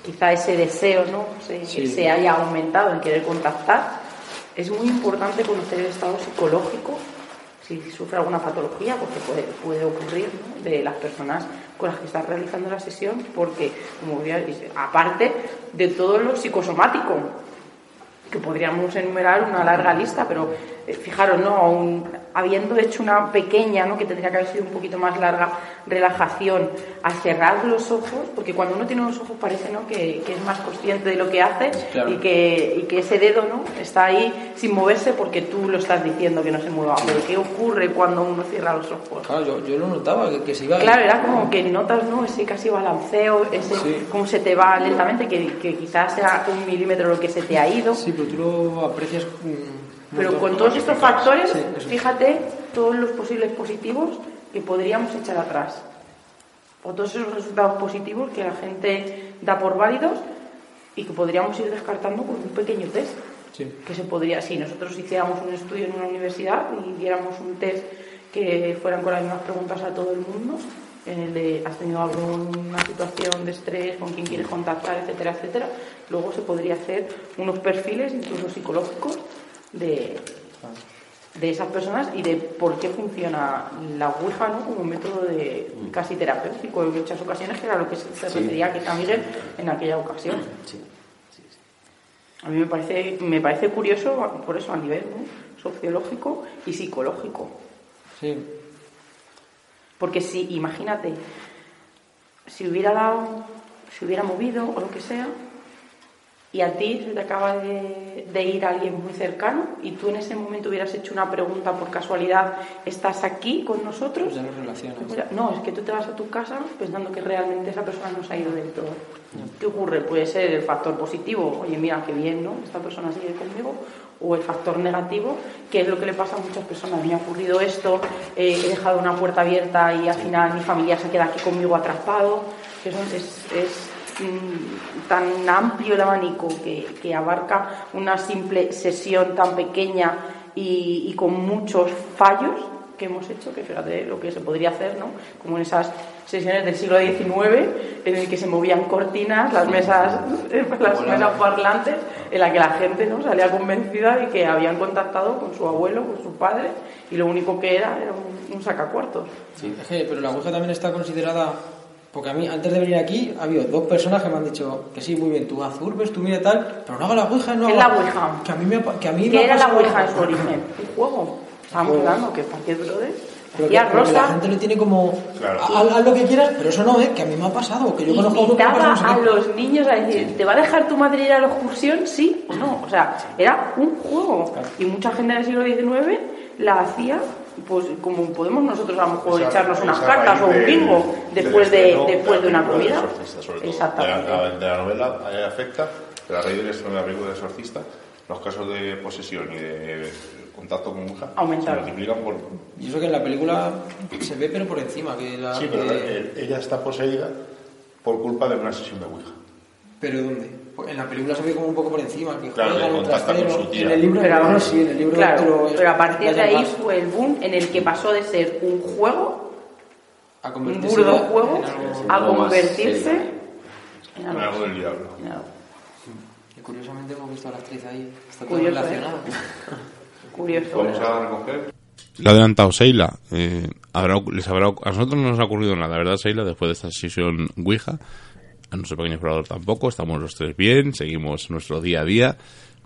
quizá ese deseo ¿no? se, Sí. se haya aumentado en querer contactar. Es muy importante conocer el estado psicológico, si sufre alguna patología, porque puede, puede ocurrir ¿no? de las personas con las que estás realizando la sesión, porque, como ya dice, aparte de todo lo psicosomático, que podríamos enumerar una larga lista, pero fijaros, ¿no? Aún habiendo hecho una pequeña, ¿no? que tendría que haber sido un poquito más larga, relajación, al cerrar los ojos, porque cuando uno tiene los ojos parece ¿no? que, que es más consciente de lo que hace Claro. y, que, y que ese dedo ¿no? está ahí sin moverse porque tú lo estás diciendo que no se mueva. Pero ¿qué ocurre cuando uno cierra los ojos? Claro, yo, yo lo notaba, que, que se iba. Claro, era como que notas, ¿no? Ese casi balanceo, ese Sí. cómo se te va lentamente, que, que quizás sea un milímetro lo que se te ha ido. Sí, pero tú lo aprecias. mm, Pero con todos estos factores, fíjate todos los posibles positivos que podríamos echar atrás. O todos esos resultados positivos que la gente da por válidos y que podríamos ir descartando con un pequeño test. Sí. Que se podría, si nosotros hiciéramos un estudio en una universidad y diéramos un test que fueran con las mismas preguntas a todo el mundo, en el de has tenido alguna situación de estrés, con quién quieres contactar, etcétera, etcétera, luego se podría hacer unos perfiles, incluso psicológicos, de, de esas personas y de por qué funciona la Ouija ¿no? como método de casi terapéutico en muchas ocasiones, que era lo que se se Sí. refería quizá Miguel en aquella ocasión. A mí me parece, me parece curioso por eso a nivel ¿no? sociológico y psicológico. Sí. Porque si, imagínate, si hubiera dado, si hubiera movido o lo que sea, y a ti se te acaba de, de ir alguien muy cercano y tú en ese momento hubieras hecho una pregunta por casualidad, ¿estás aquí con nosotros? Pues ya relacionas. Mira, No, es que tú te vas a tu casa pensando que realmente esa persona no se ha ido del todo. ¿Qué ocurre? Puede ser el factor positivo, oye, mira, qué bien, ¿no? Esta persona sigue conmigo. O el factor negativo, que es lo que le pasa a muchas personas. Me ha ocurrido esto, eh, he dejado una puerta abierta y al final mi familia se queda aquí conmigo atrapado. Eso es, es, tan amplio el abanico que, que abarca una simple sesión tan pequeña y, y con muchos fallos que hemos hecho, que fíjate lo que se podría hacer, ¿no? Como en esas sesiones del siglo XIX, en el que se movían cortinas, las mesas, las mesas parlantes, en la que la gente ¿no? salía convencida de que habían contactado con su abuelo, con su padre, y lo único que era era un, un sacacuartos. Que, pero la Ouija también está considerada Porque a mí, antes de venir aquí, ha habido dos personas que me han dicho que sí, muy bien, tú haz urbes, tú mira tal, pero no haga la Ouija, no ¿Qué es haga... la Ouija? Que a mí me, ha- que a mí me ¿Qué ha era la Ouija en su origen? Un juego. Estábamos Juego. hablando que para qué brother. Pero que, Hacía pero la rosa. gente le tiene como... Claro. Haz, haz lo que quieras, pero eso no, ¿eh? Que a mí me ha pasado, que yo conozco a Invitaba a qué. los niños a decir, ¿te va a dejar tu madre ir a la excursión? Sí o no. O sea, era un juego. Y mucha gente del siglo XIX la hacía, pues como podemos nosotros a lo mejor Esa- echarnos unas cartas o un bingo del después de, estreno después de una comida. del Exorcista, sobre todo. Exactamente. De la, de la novela eh, afecta, de la raíz del estreno de la película del exorcista, los casos de posesión y de contacto con mujer Aumentaron. se multiplican por... Y eso que en la película se ve, pero por encima, que la... Sí, pero que- eh, ella está poseída por culpa de una sesión de Ouija. ¿Pero dónde? Pues en la película se ve como un poco por encima, que Claro, un contacta con su tía. En el libro, Pero vamos, sí, en el libro claro, pero a partir de ahí más. fue el boom en el que pasó de ser un juego, a un burdo juego, a convertirse en En algo del diablo. en algo. Y curiosamente hemos visto a la actriz ahí. Está todo Curioso, ¿eh? relacionado. Curioso. Vamos a recoger. Lo ha adelantado Seila. Eh, habrá, les habrá, a nosotros no nos ha ocurrido nada, ¿verdad, Seila? Después de esta sesión Ouija. A nuestro pequeño explorador tampoco. Estamos los tres bien, seguimos nuestro día a día.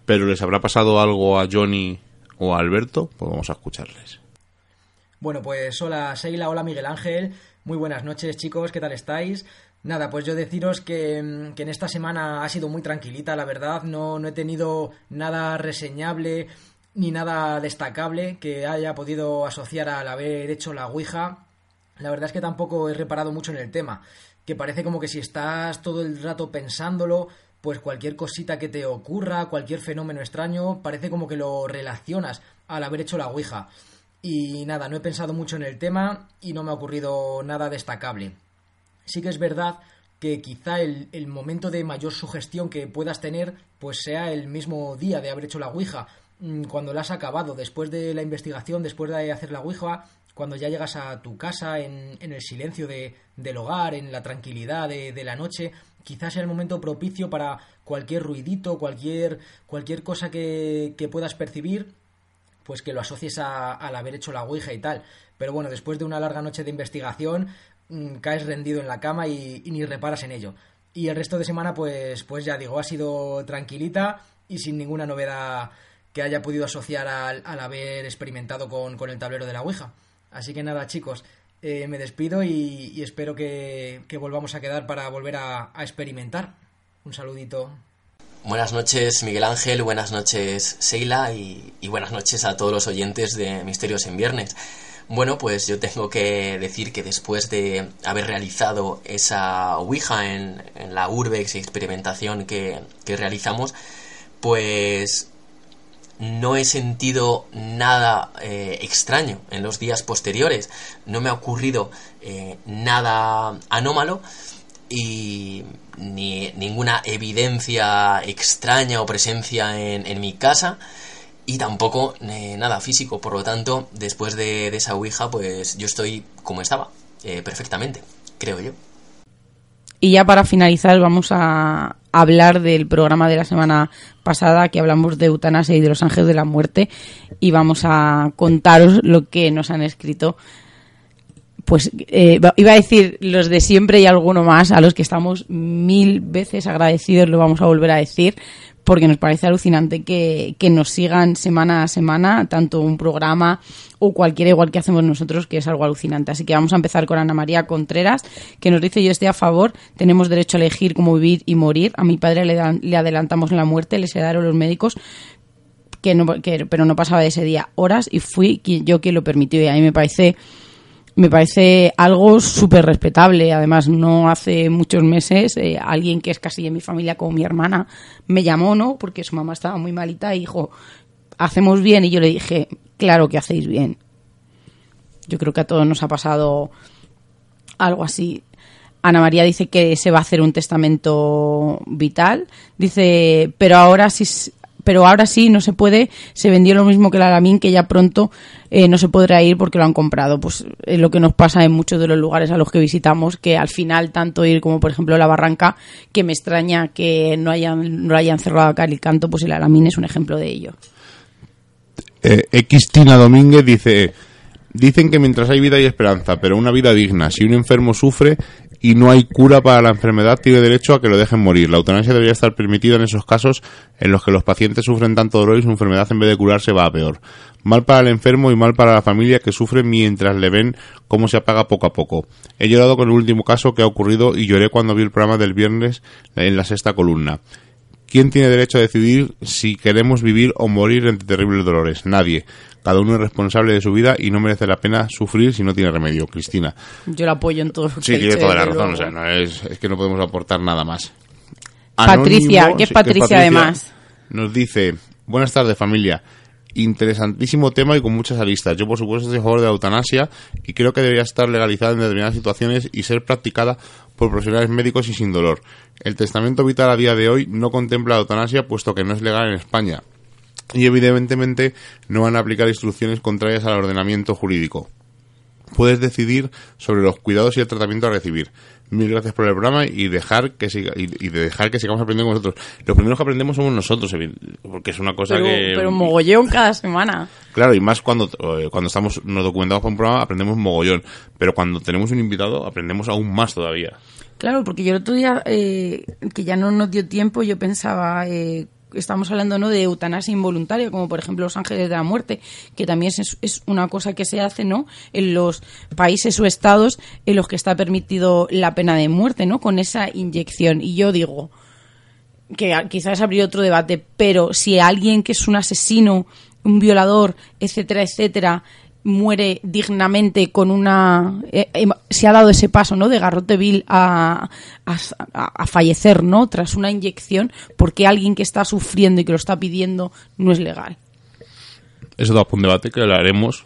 Pero ¿les habrá pasado algo a Johnny o a Alberto? Pues vamos a escucharles. Bueno, pues hola Seila, hola Miguel Ángel, muy buenas noches chicos, ¿qué tal estáis? Nada, pues yo deciros que, mm, que en esta semana ha sido muy tranquilita, la verdad, no, no he tenido nada reseñable ni nada destacable que haya podido asociar al haber hecho la Ouija. La verdad es que tampoco he reparado mucho en el tema, que parece como que si estás todo el rato pensándolo, pues cualquier cosita que te ocurra, cualquier fenómeno extraño, parece como que lo relacionas al haber hecho la Ouija. Y nada, no he pensado mucho en el tema y no me ha ocurrido nada destacable. Sí que es verdad que quizá el, el momento de mayor sugestión que puedas tener pues sea el mismo día de haber hecho la Ouija, mm, cuando la has acabado, después de la investigación, después de hacer la Ouija, cuando ya llegas a tu casa en, en el silencio de, del hogar, en la tranquilidad de, la noche, quizás sea el momento propicio para cualquier ruidito, cualquier, cualquier cosa que, que puedas percibir, pues que lo asocies a- al haber hecho la Ouija y tal. Pero bueno, después de una larga noche de investigación, mm, caes rendido en la cama y, y ni reparas en ello. Y el resto de semana, pues, pues ya digo, ha sido tranquilita y sin ninguna novedad que haya podido asociar al, al haber experimentado con, con el tablero de la Ouija. Así que nada, chicos, eh, me despido y, espero que, volvamos a quedar para volver a, experimentar. Un saludito. Buenas noches, Miguel Ángel, buenas noches, Seila, y, buenas noches a todos los oyentes de Misterios en Viernes. Bueno, pues yo tengo que decir que después de haber realizado esa Ouija en, la Urbex experimentación que realizamos, pues no he sentido nada eh, extraño en los días posteriores. No me ha ocurrido eh, nada anómalo y ni ninguna evidencia extraña o presencia en, en mi casa y tampoco eh, nada físico. Por lo tanto, después de, de esa Ouija, pues yo estoy como estaba, perfectamente, creo yo. Y ya para finalizar vamos a hablar del programa de la semana pasada que hablamos de eutanasia y de los ángeles de la muerte y vamos a contaros lo que nos han escrito. Pues eh, iba a decir los de siempre y alguno más a los que estamos mil veces agradecidos, lo vamos a volver a decir porque nos parece alucinante que, que nos sigan semana a semana, tanto un programa o cualquiera igual que hacemos nosotros, que es algo alucinante. Así que vamos a empezar con Ana María Contreras, que nos dice yo estoy a favor, tenemos derecho a elegir cómo vivir y morir. A mi padre le, dan- le adelantamos la muerte, le sedaron los médicos, que no, que- pero no pasaba de ese día horas y fui yo quien lo permitió y a mí me parece me parece algo súper respetable. Además, no hace muchos meses, eh, alguien que es casi de mi familia, como mi hermana, me llamó, ¿no? Porque su mamá estaba muy malita y dijo, hacemos bien. Y yo le dije, claro que hacéis bien. Yo creo que a todos nos ha pasado algo así. Ana María dice que se va a hacer un testamento vital. Dice, pero ahora sí, pero ahora sí no se puede. Se vendió lo mismo que el Alamín, que ya pronto eh, no se podrá ir porque lo han comprado. Pues es lo que nos pasa en muchos de los lugares a los que visitamos, que al final tanto ir como por ejemplo la Barranca, que me extraña que no hayan no hayan cerrado acá el canto, pues el Alamín es un ejemplo de ello. Eh, X Tina Domínguez dice: Dicen que mientras hay vida hay esperanza, pero una vida digna. Si un enfermo sufre, y no hay cura para la enfermedad, tiene derecho a que lo dejen morir. La eutanasia debería estar permitida en esos casos en los que los pacientes sufren tanto dolor y su enfermedad en vez de curarse va a peor. Mal para el enfermo y mal para la familia que sufre mientras le ven cómo se apaga poco a poco. He llorado con el último caso que ha ocurrido y lloré cuando vi el programa del viernes en la sexta columna. ¿Quién tiene derecho a decidir si queremos vivir o morir entre terribles dolores? Nadie. Cada uno es responsable de su vida y no merece la pena sufrir si no tiene remedio. Cristina. Yo la apoyo en todo lo que Sí, tiene toda la razón. O sea, no es, es que no podemos aportar nada más. Patricia, ¿qué es sí, Patricia, además? Nos dice, buenas tardes familia. Interesantísimo tema y con muchas aristas. Yo, por supuesto, estoy a favor de la eutanasia y creo que debería estar legalizada en determinadas situaciones y ser practicada por profesionales médicos y sin dolor. El testamento vital a día de hoy no contempla la eutanasia puesto que no es legal en España y evidentemente no van a aplicar instrucciones contrarias al ordenamiento jurídico. Puedes decidir sobre los cuidados y el tratamiento a recibir. Mil gracias por el programa y dejar que siga, y, y de dejar que sigamos aprendiendo con nosotros. Los primeros que aprendemos somos nosotros, porque es una cosa Pero, que pero mogollón cada semana. Claro, y más cuando, eh, cuando estamos, nos documentamos para un programa, aprendemos mogollón. Pero cuando tenemos un invitado, aprendemos aún más todavía. Claro, porque yo el otro día, eh, que ya no nos dio tiempo, yo pensaba, eh, estamos hablando ¿no? de eutanasia involuntaria, como por ejemplo los ángeles de la muerte, que también es, es una cosa que se hace ¿no? en los países o estados en los que está permitido la pena de muerte, ¿no? con esa inyección. Y yo digo, que quizás habría otro debate, pero si alguien que es un asesino, un violador, etcétera, etcétera, muere dignamente con una eh, eh, se ha dado ese paso no de garrote vil a, a, a- fallecer no tras una inyección porque alguien que está sufriendo y que lo está pidiendo no es legal Eso da un debate que lo haremos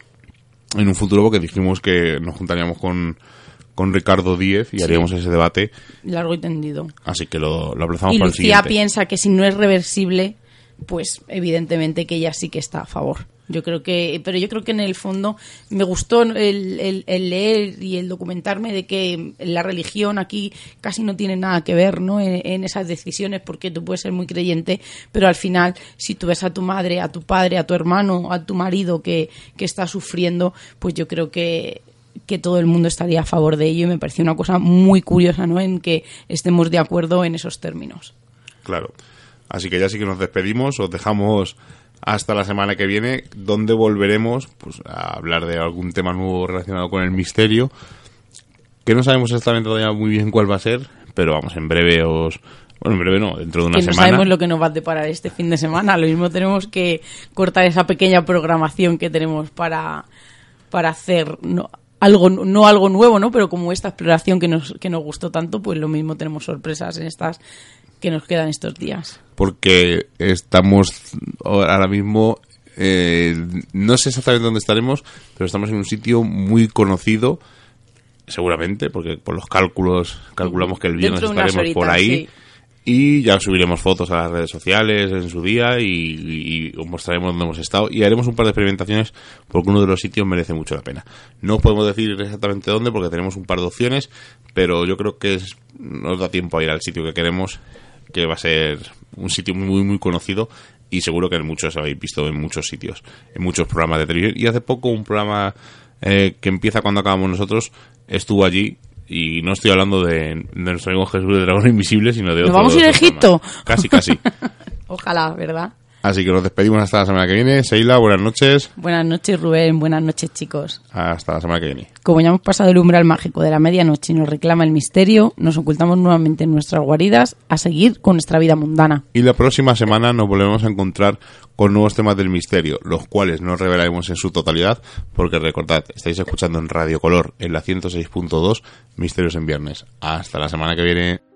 en un futuro porque dijimos que nos juntaríamos con, con Ricardo Díez y Sí. haríamos ese debate. largo y tendido Así que lo, lo aplazamos y para el Lucía siguiente. piensa que si no es reversible pues evidentemente que ella sí que está a favor yo creo que pero yo creo que en el fondo me gustó el, el- leer y el documentarme de que la religión aquí casi no tiene nada que ver ¿no? en, en esas decisiones porque tú puedes ser muy creyente pero al final si tú ves a tu madre a tu padre a tu hermano a tu marido que, que está sufriendo pues yo creo que que todo el mundo estaría a favor de ello y me pareció una cosa muy curiosa ¿no? en que estemos de acuerdo en esos términos Claro. Así que ya sí que nos despedimos, os dejamos hasta la semana que viene, donde volveremos pues, a hablar de algún tema nuevo relacionado con el misterio, que no sabemos exactamente todavía muy bien cuál va a ser, pero vamos, en breve os... Bueno, en breve no, dentro de una que no semana. sabemos lo que nos va a deparar este fin de semana. Lo mismo tenemos que cortar esa pequeña programación que tenemos para, para hacer no, algo, no algo nuevo, ¿no? Pero como esta exploración que nos, que nos gustó tanto, pues lo mismo tenemos sorpresas en estas que nos quedan estos días. porque estamos ahora mismo, eh, no sé exactamente dónde estaremos, pero estamos en un sitio muy conocido, seguramente, porque por los cálculos calculamos que el viernes estaremos por ahí. sí. Y ya subiremos fotos a las redes sociales en su día y, y- y os mostraremos dónde hemos estado. Y haremos un par de experimentaciones porque uno de los sitios merece mucho la pena. No os podemos decir exactamente dónde porque tenemos un par de opciones, pero yo creo que es- nos da tiempo a ir al sitio que queremos, que va a ser un sitio muy, muy conocido y seguro que muchos habéis visto en muchos sitios, en muchos programas de televisión. Y hace poco un programa eh, que empieza cuando acabamos nosotros estuvo allí. Y no estoy hablando de, de nuestro amigo Jesús de Dragón Invisible, sino de ¿Nos otro- vamos a ir a. Egipto? Casi, casi. Ojalá, ¿verdad? Así que nos despedimos hasta la semana que viene. Seila, buenas noches. Buenas noches, Rubén. Buenas noches, chicos. Hasta la semana que viene. Como ya hemos pasado el umbral mágico de la medianoche y nos reclama el misterio, nos ocultamos nuevamente en nuestras guaridas a seguir con nuestra vida mundana. Y la próxima semana nos volvemos a encontrar con nuevos temas del misterio, los cuales no revelaremos en su totalidad, porque recordad, estáis escuchando en Radio Color, en la 106.2, Misterios en Viernes. Hasta la semana que viene.